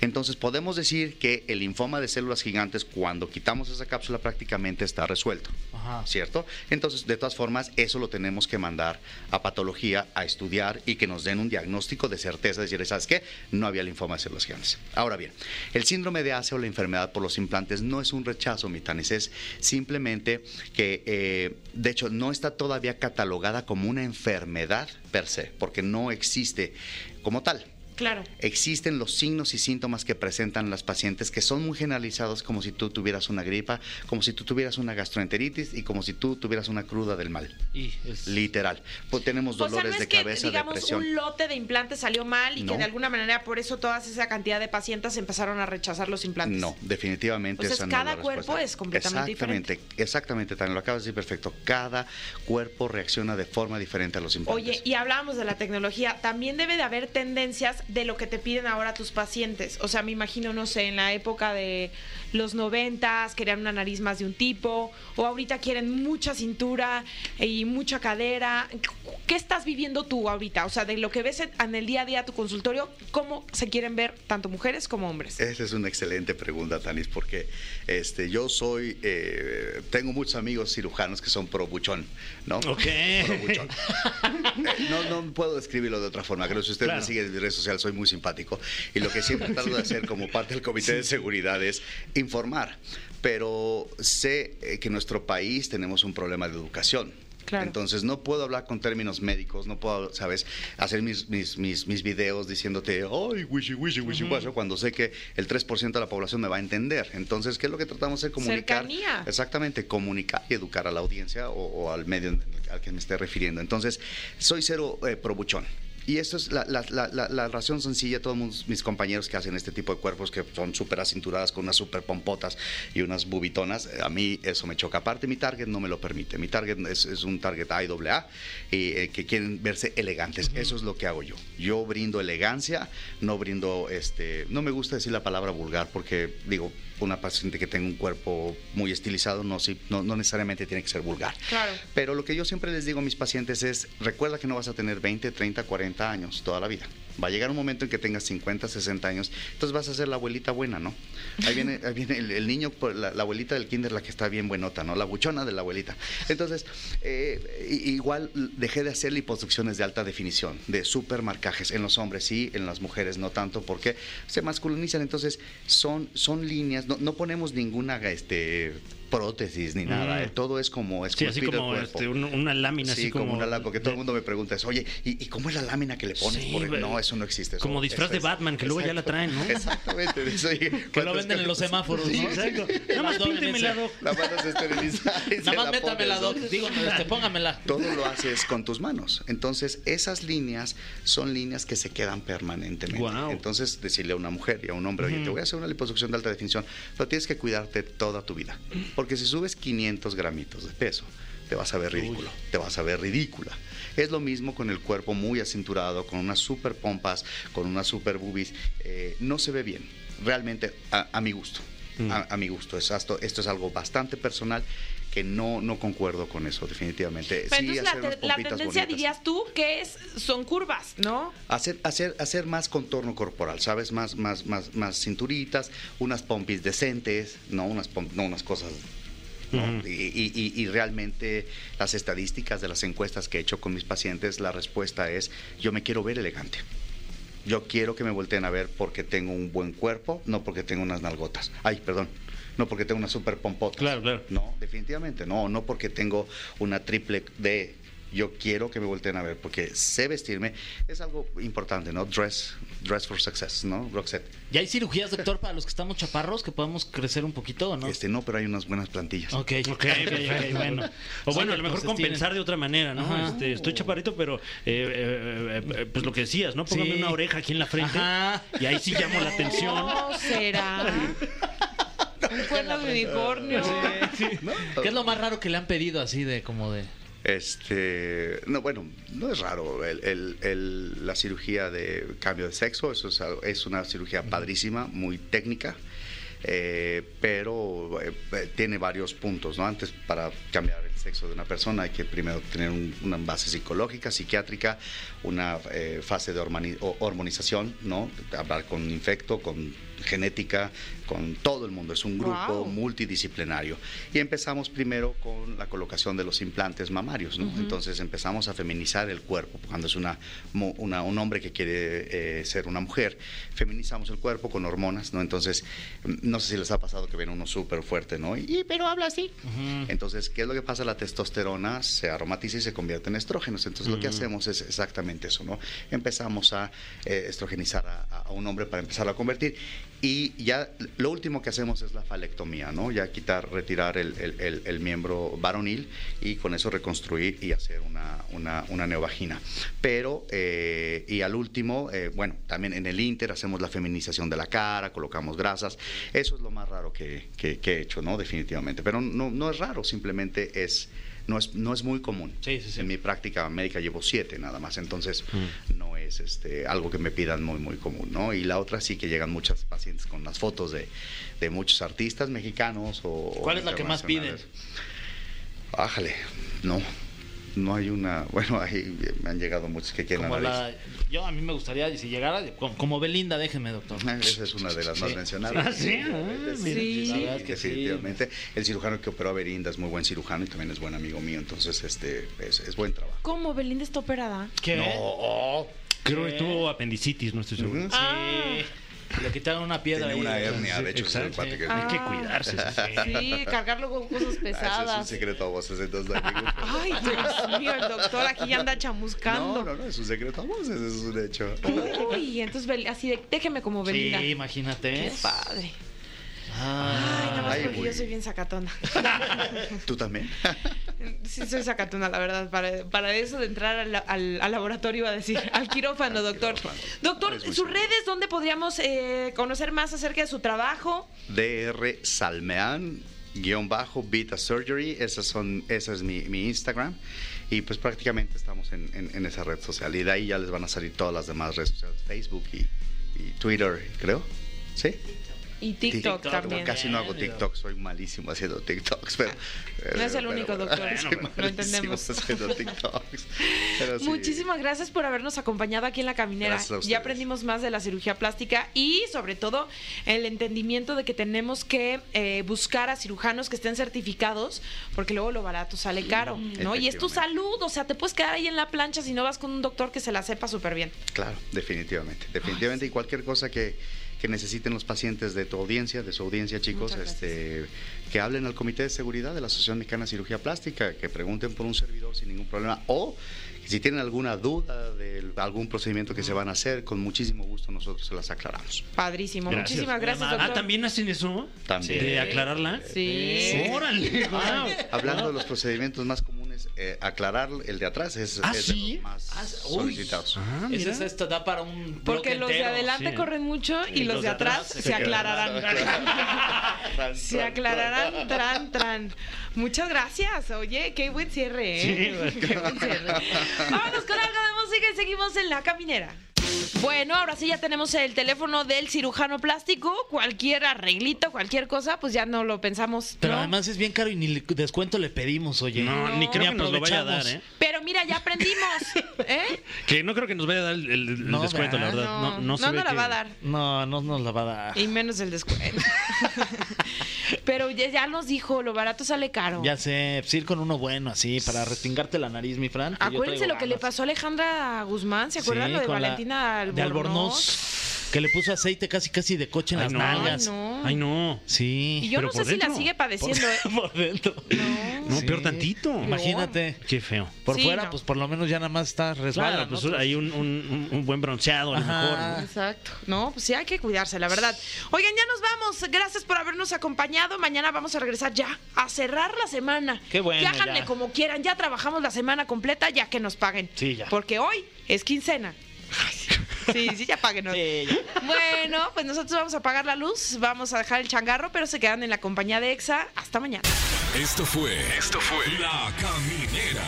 Entonces podemos decir que el linfoma de células gigantes, cuando quitamos esa cápsula, prácticamente está resuelto. Ajá. ¿Cierto? Entonces, de todas formas, eso lo tenemos que mandar a patología a estudiar y que nos den un diagnóstico de certeza, decir, ¿sabes qué? No había linfoma de células gigantes. Ahora bien, el síndrome de Asia o la enfermedad por los implantes no es un rechazo, mi Tanis, es simplemente que, eh, de hecho, no está todavía catalogada como una enfermedad per se, porque no existe como tal. Claro. Existen los signos y síntomas que presentan las pacientes que son muy generalizados como si tú tuvieras una gripa, como si tú tuvieras una gastroenteritis y como si tú tuvieras una cruda del mal. Y es- Literal. Pues tenemos O sea, dolores no es de que, cabeza, digamos, depresión. un lote de implantes salió mal y No. que de alguna manera por eso toda esa cantidad de pacientes empezaron a rechazar los implantes. No, definitivamente O sea, esa es no cada la cuerpo respuesta. es completamente exactamente, Exactamente, Tania, lo acabas de decir perfecto. Cada cuerpo reacciona de forma diferente a los implantes. Oye, y hablábamos de la tecnología, también debe de haber tendencias de lo que te piden ahora tus pacientes. O sea, me imagino, no sé, en la época de los noventas querían una nariz más de un tipo, o ahorita quieren mucha cintura y mucha cadera. ¿Qué estás viviendo tú ahorita? O sea, de lo que ves en- el día a día tu consultorio, ¿cómo se quieren ver tanto mujeres como hombres? Esa es una excelente pregunta, Tanis, porque este, yo soy, eh, tengo muchos amigos cirujanos que son pro buchón, ¿no? Ok. Pro buchón. Eh, no, no puedo describirlo de otra forma. Creo que si ustedes Claro. me siguen en mis redes sociales, soy muy simpático. Y lo que siempre trato de hacer como parte del comité de seguridad es informar. Pero sé eh, que en nuestro país tenemos un problema de educación. Claro. Entonces no puedo hablar con términos médicos, no puedo, ¿sabes? Hacer mis, mis, mis, mis videos diciéndote, ay, wishy, wishy, wishy, washy", cuando sé que el 3% de la población me va a entender. Entonces, ¿qué es lo que tratamos de? Comunicar. Cercanía. Exactamente, comunicar y educar a la audiencia o, o al medio al que me esté refiriendo. Entonces, soy cero eh, pro buchón. Y esto es la, la- la- la- la razón sencilla. Todos mis- compañeros que hacen este tipo de cuerpos que son súper acinturadas con unas súper pompotas y unas bubitonas, a mí eso me choca. Aparte, mi target no me lo permite. Mi target es, es un target AAA y eh, que quieren verse elegantes. Eso es lo que hago yo. Yo brindo elegancia, no brindo, este, no me gusta decir la palabra vulgar porque digo, una paciente que tenga un cuerpo muy estilizado no, no, no necesariamente tiene que ser vulgar. Claro. Pero lo que yo siempre les digo a mis pacientes es, recuerda que no vas a tener 20, 30, 40 años toda la vida. Va a llegar un momento en que tengas 50, 60 años, entonces vas a ser la abuelita buena, ¿no? Ahí viene, ahí viene el, niño, la, abuelita del kinder, la que está bien buenota, ¿no? La buchona de la abuelita. Entonces, eh, igual dejé de hacer liposucciones de alta definición, de super marcajes. En los hombres sí, en las mujeres no tanto, porque se masculinizan. Entonces, son, son líneas, no, no ponemos ninguna este, prótesis ni nada, Mm. todo es como Sí, así esculpido el como cuerpo. este, un- una lámina, Sí, así como, como. una lámina, porque todo el mundo me pregunta eso, oye, ¿y, y cómo es la lámina que le pones? Sí, por el-?" güey. No, eso no existe. eso- Como disfraz de es- Batman, que luego ya la traen, ¿no? Exactamente. de eso, oye, Que lo ¿cuántas venden en los semáforos, Sí, ¿no? exacto. Nada más. Doc. La mandas a esterilizar y Nada más la métamela. Digo, este, póngamela. Todo lo haces con tus manos. Entonces, esas líneas son líneas que se quedan permanentemente. Entonces, decirle a una mujer y a un hombre, oye, te voy a hacer una liposucción de alta definición, pero tienes que cuidarte toda tu vida. Porque si subes 500 gramitos de peso, te vas a ver ridículo, te vas a ver ridícula. Es lo mismo con el cuerpo muy acinturado, con unas super pompas, con unas super boobies. eh, no se ve bien, realmente a, a mi gusto. Mm. A, a mi gusto. Es esto, esto es algo bastante personal que no, no concuerdo con eso, definitivamente. Pero Sí, entonces la, hacer unas la pompitas tendencia bonitas. dirías tú que es son curvas, ¿no? Hacer, hacer, hacer más contorno corporal, ¿sabes? Más, más, más, más cinturitas, unas pompis decentes, ¿no? Unas, pom- no, unas cosas. y- y- y realmente las estadísticas de las encuestas que he hecho con mis pacientes, la respuesta es, yo me quiero ver elegante. Yo quiero que me volteen a ver porque tengo un buen cuerpo, no porque tengo unas nalgotas. Ay, perdón. No porque tengo una super pompota. Claro, claro. No, definitivamente no. No porque tengo una triple D. Yo quiero que me volteen a ver porque sé vestirme. Es algo importante, ¿no? Dress, dress for success, ¿no? Roxette. ¿Ya hay cirugías, doctor, para los que estamos chaparros, que podamos crecer un poquito o no? Este, no, pero hay unas buenas plantillas. Ok, Ok, ok, ok, bueno. O bueno, a lo mejor compensar de otra manera, ¿no? Este, estoy chaparrito, pero eh, eh, eh, pues lo que decías, ¿no? Póngame Sí. una oreja aquí en la frente Ajá. y ahí sí llamo la atención. No, será. Un cuerno de unicornio. ¿Qué es lo más raro que le han pedido así de como de... Este, no, bueno, no es raro. El- el- el- la cirugía de cambio de sexo, eso es, es una cirugía padrísima, muy técnica, eh, pero eh, tiene varios puntos, ¿no? Antes, para cambiar el sexo de una persona, hay que primero tener un- una base psicológica, psiquiátrica, una eh, fase de hormonización, ¿no? Hablar con infecto, con genética, con todo el mundo. Es un grupo Guau. multidisciplinario. Y empezamos primero con la colocación de los implantes mamarios, ¿no? Entonces empezamos a feminizar el cuerpo. Cuando es una, un hombre que quiere eh, ser una mujer, feminizamos el cuerpo con hormonas, ¿no? Entonces, mm, no sé si les ha pasado que ven uno súper fuerte, ¿no? Y, pero habla así. Entonces, ¿qué es lo que pasa? La testosterona se aromatiza y se convierte en estrógenos. Entonces, lo que hacemos es exactamente eso, ¿no? Empezamos a eh, estrogenizar a, a un hombre para empezar a convertir. Y ya lo último que hacemos es la falectomía, ¿no? Ya quitar, retirar el, el- miembro varonil y con eso reconstruir y hacer una, una, una neovagina. Pero, eh, y al último, eh, bueno, también en el Inter hacemos la feminización de la cara, colocamos grasas. Eso es lo más raro que, que- que he hecho, ¿no? Definitivamente. Pero no, no es raro, simplemente es... No es, no es muy común. Sí, sí, sí. En mi práctica médica llevo siete nada más, entonces no es este, algo que me pidan muy, muy común, ¿no? Y la otra sí que llegan muchas pacientes con las fotos de, de muchos artistas mexicanos o... ¿Cuál es la que más internacionales. Ájale, no. No hay una... Bueno, ahí me han llegado muchos que quieren Como la la, yo a mí me gustaría, si llegara, como, como Belinda, déjeme, doctor. nariz. Esa es una de las más mencionadas. Ah, sí, ah. Sí. La verdad es que sí. Definitivamente. El cirujano que operó a Berinda es muy buen cirujano y también es buen amigo mío, entonces este es, es buen trabajo. ¿Cómo Belinda está operada? ¿Qué? No, Creo que tuvo apendicitis, no estoy seguro. Ujú. Sí. Le quitaron una piedra Tiene ahí. una hernia, de hecho, Exacto. que- Hay que Ah. cuidarse. sí, sí. Sí, cargarlo con cosas Ah, ese es un pesadas. secreto a voces, entonces no hay ningún problema. Ay, Dios mío, el doctor aquí ya anda chamuscando. No, no, no, es un secreto a voces, eso es un hecho. Uy, entonces así de, déjeme como Belinda. Sí, imagínate. Qué padre. Ah. Más Ay, porque güey. yo soy bien sacatona. ¿Tú también? Sí, soy sacatona, la verdad. Para, para eso de entrar al, al- al laboratorio, iba a decir, al quirófano, doctor. quirófano. Doctor, sus redes, ¿dónde podríamos eh, conocer más acerca de su trabajo? DR Salmean guion bajo Beta Surgery, esas son, ese es mi, mi Instagram y pues prácticamente estamos en, en- en esa red social y de ahí ya les van a salir todas las demás redes sociales, Facebook y, y Twitter, creo, ¿sí? Y TikTok, TikTok, también. Casi no hago TikTok, soy malísimo haciendo TikToks, pero... No es el único, pero- doctor. soy Lo entendemos. haciendo TikToks, pero sí. Muchísimas gracias por habernos acompañado aquí en la caminera. Ya aprendimos más de la cirugía plástica y sobre todo el entendimiento de que tenemos que eh, buscar a cirujanos que estén certificados porque luego lo barato sale caro, ¿no? Y es tu salud, o sea, te puedes quedar ahí en la plancha si no vas con un doctor que se la sepa súper bien. Claro, definitivamente, definitivamente. Y cualquier cosa que, que necesiten los pacientes de tu audiencia, de su audiencia, chicos, este, que hablen al Comité de Seguridad de la Asociación Mexicana de Cirugía Plástica, que pregunten por un servidor sin ningún problema. O si tienen alguna duda de algún procedimiento que se van a hacer, con muchísimo gusto nosotros se las aclaramos. Padrísimo. Gracias. Muchísimas gracias, doctor. Ah, ¿también hacen eso? También. ¿De aclararla? Sí. ¡Órale! wow. Hablando de los procedimientos más comunes, eh, aclarar el de atrás es, ¿Ah, es de sí? los más Ah, solicitados. Ah, mira. da para un Porque los de adelante sí. corren mucho y, los, de atrás, se, se aclararán. se aclararán, tran, tran. Muchas gracias. Oye, qué buen cierre, ¿eh? qué buen cierre. Vámonos con algo de música y seguimos en la caminera. Bueno, ahora sí ya tenemos el teléfono del cirujano plástico. Cualquier arreglito, cualquier cosa, pues ya no lo pensamos. Pero ¿no? además es bien caro y ni le- descuento le pedimos, oye. No, ni creo Ni que nos lo vaya a dar. ¿eh? Pero mira, ya aprendimos. ¿eh? Que no creo que nos vaya a dar el, el- el No, descuento, la ¿verdad? verdad. No, no, se no ve nos la que- va a dar. No, no nos la va a dar. Y menos el descuento. Pero ya, ya nos dijo, lo barato sale caro. Ya sé, pues ir con uno bueno así, para respingarte la nariz, mi Fran. Acuérdense lo que le pasó a Alejandra Guzmán, ¿se acuerdan Sí, lo de la- Valentina De Albornoz? Que le puso aceite casi casi de coche en Ay, las no. nalgas. Ay, no. Ay, no. Sí. Y yo Pero no sé por si la dentro. sigue padeciendo, ¿eh? Por dentro. No, Sí. peor tantito. Imagínate. Qué feo. Por Sí, fuera, no. pues por lo menos ya nada más está resbala. Claro, pues ¿no? hay un, un- un buen bronceado a lo Ajá. mejor. ¿no? Exacto. No, pues sí hay que cuidarse, la verdad. Oigan, ya nos vamos. Gracias por habernos acompañado. Mañana vamos a regresar ya a cerrar la semana. Qué bueno, ya. como quieran. Ya trabajamos la semana completa, ya que nos paguen. Sí, ya. Porque hoy es quincena. Sí, sí, ya páguenos. Sí, ya. Bueno, pues nosotros vamos a apagar la luz, vamos a dejar el changarro, pero se quedan en la compañía de EXA. Hasta mañana. Esto fue. Esto fue. La Caminera.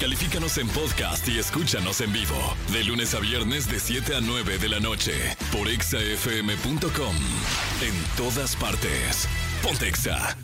Califícanos en podcast y escúchanos en vivo. De lunes a viernes, de 7 a 9 de la noche. Por exafm.com. En todas partes. Pontexa.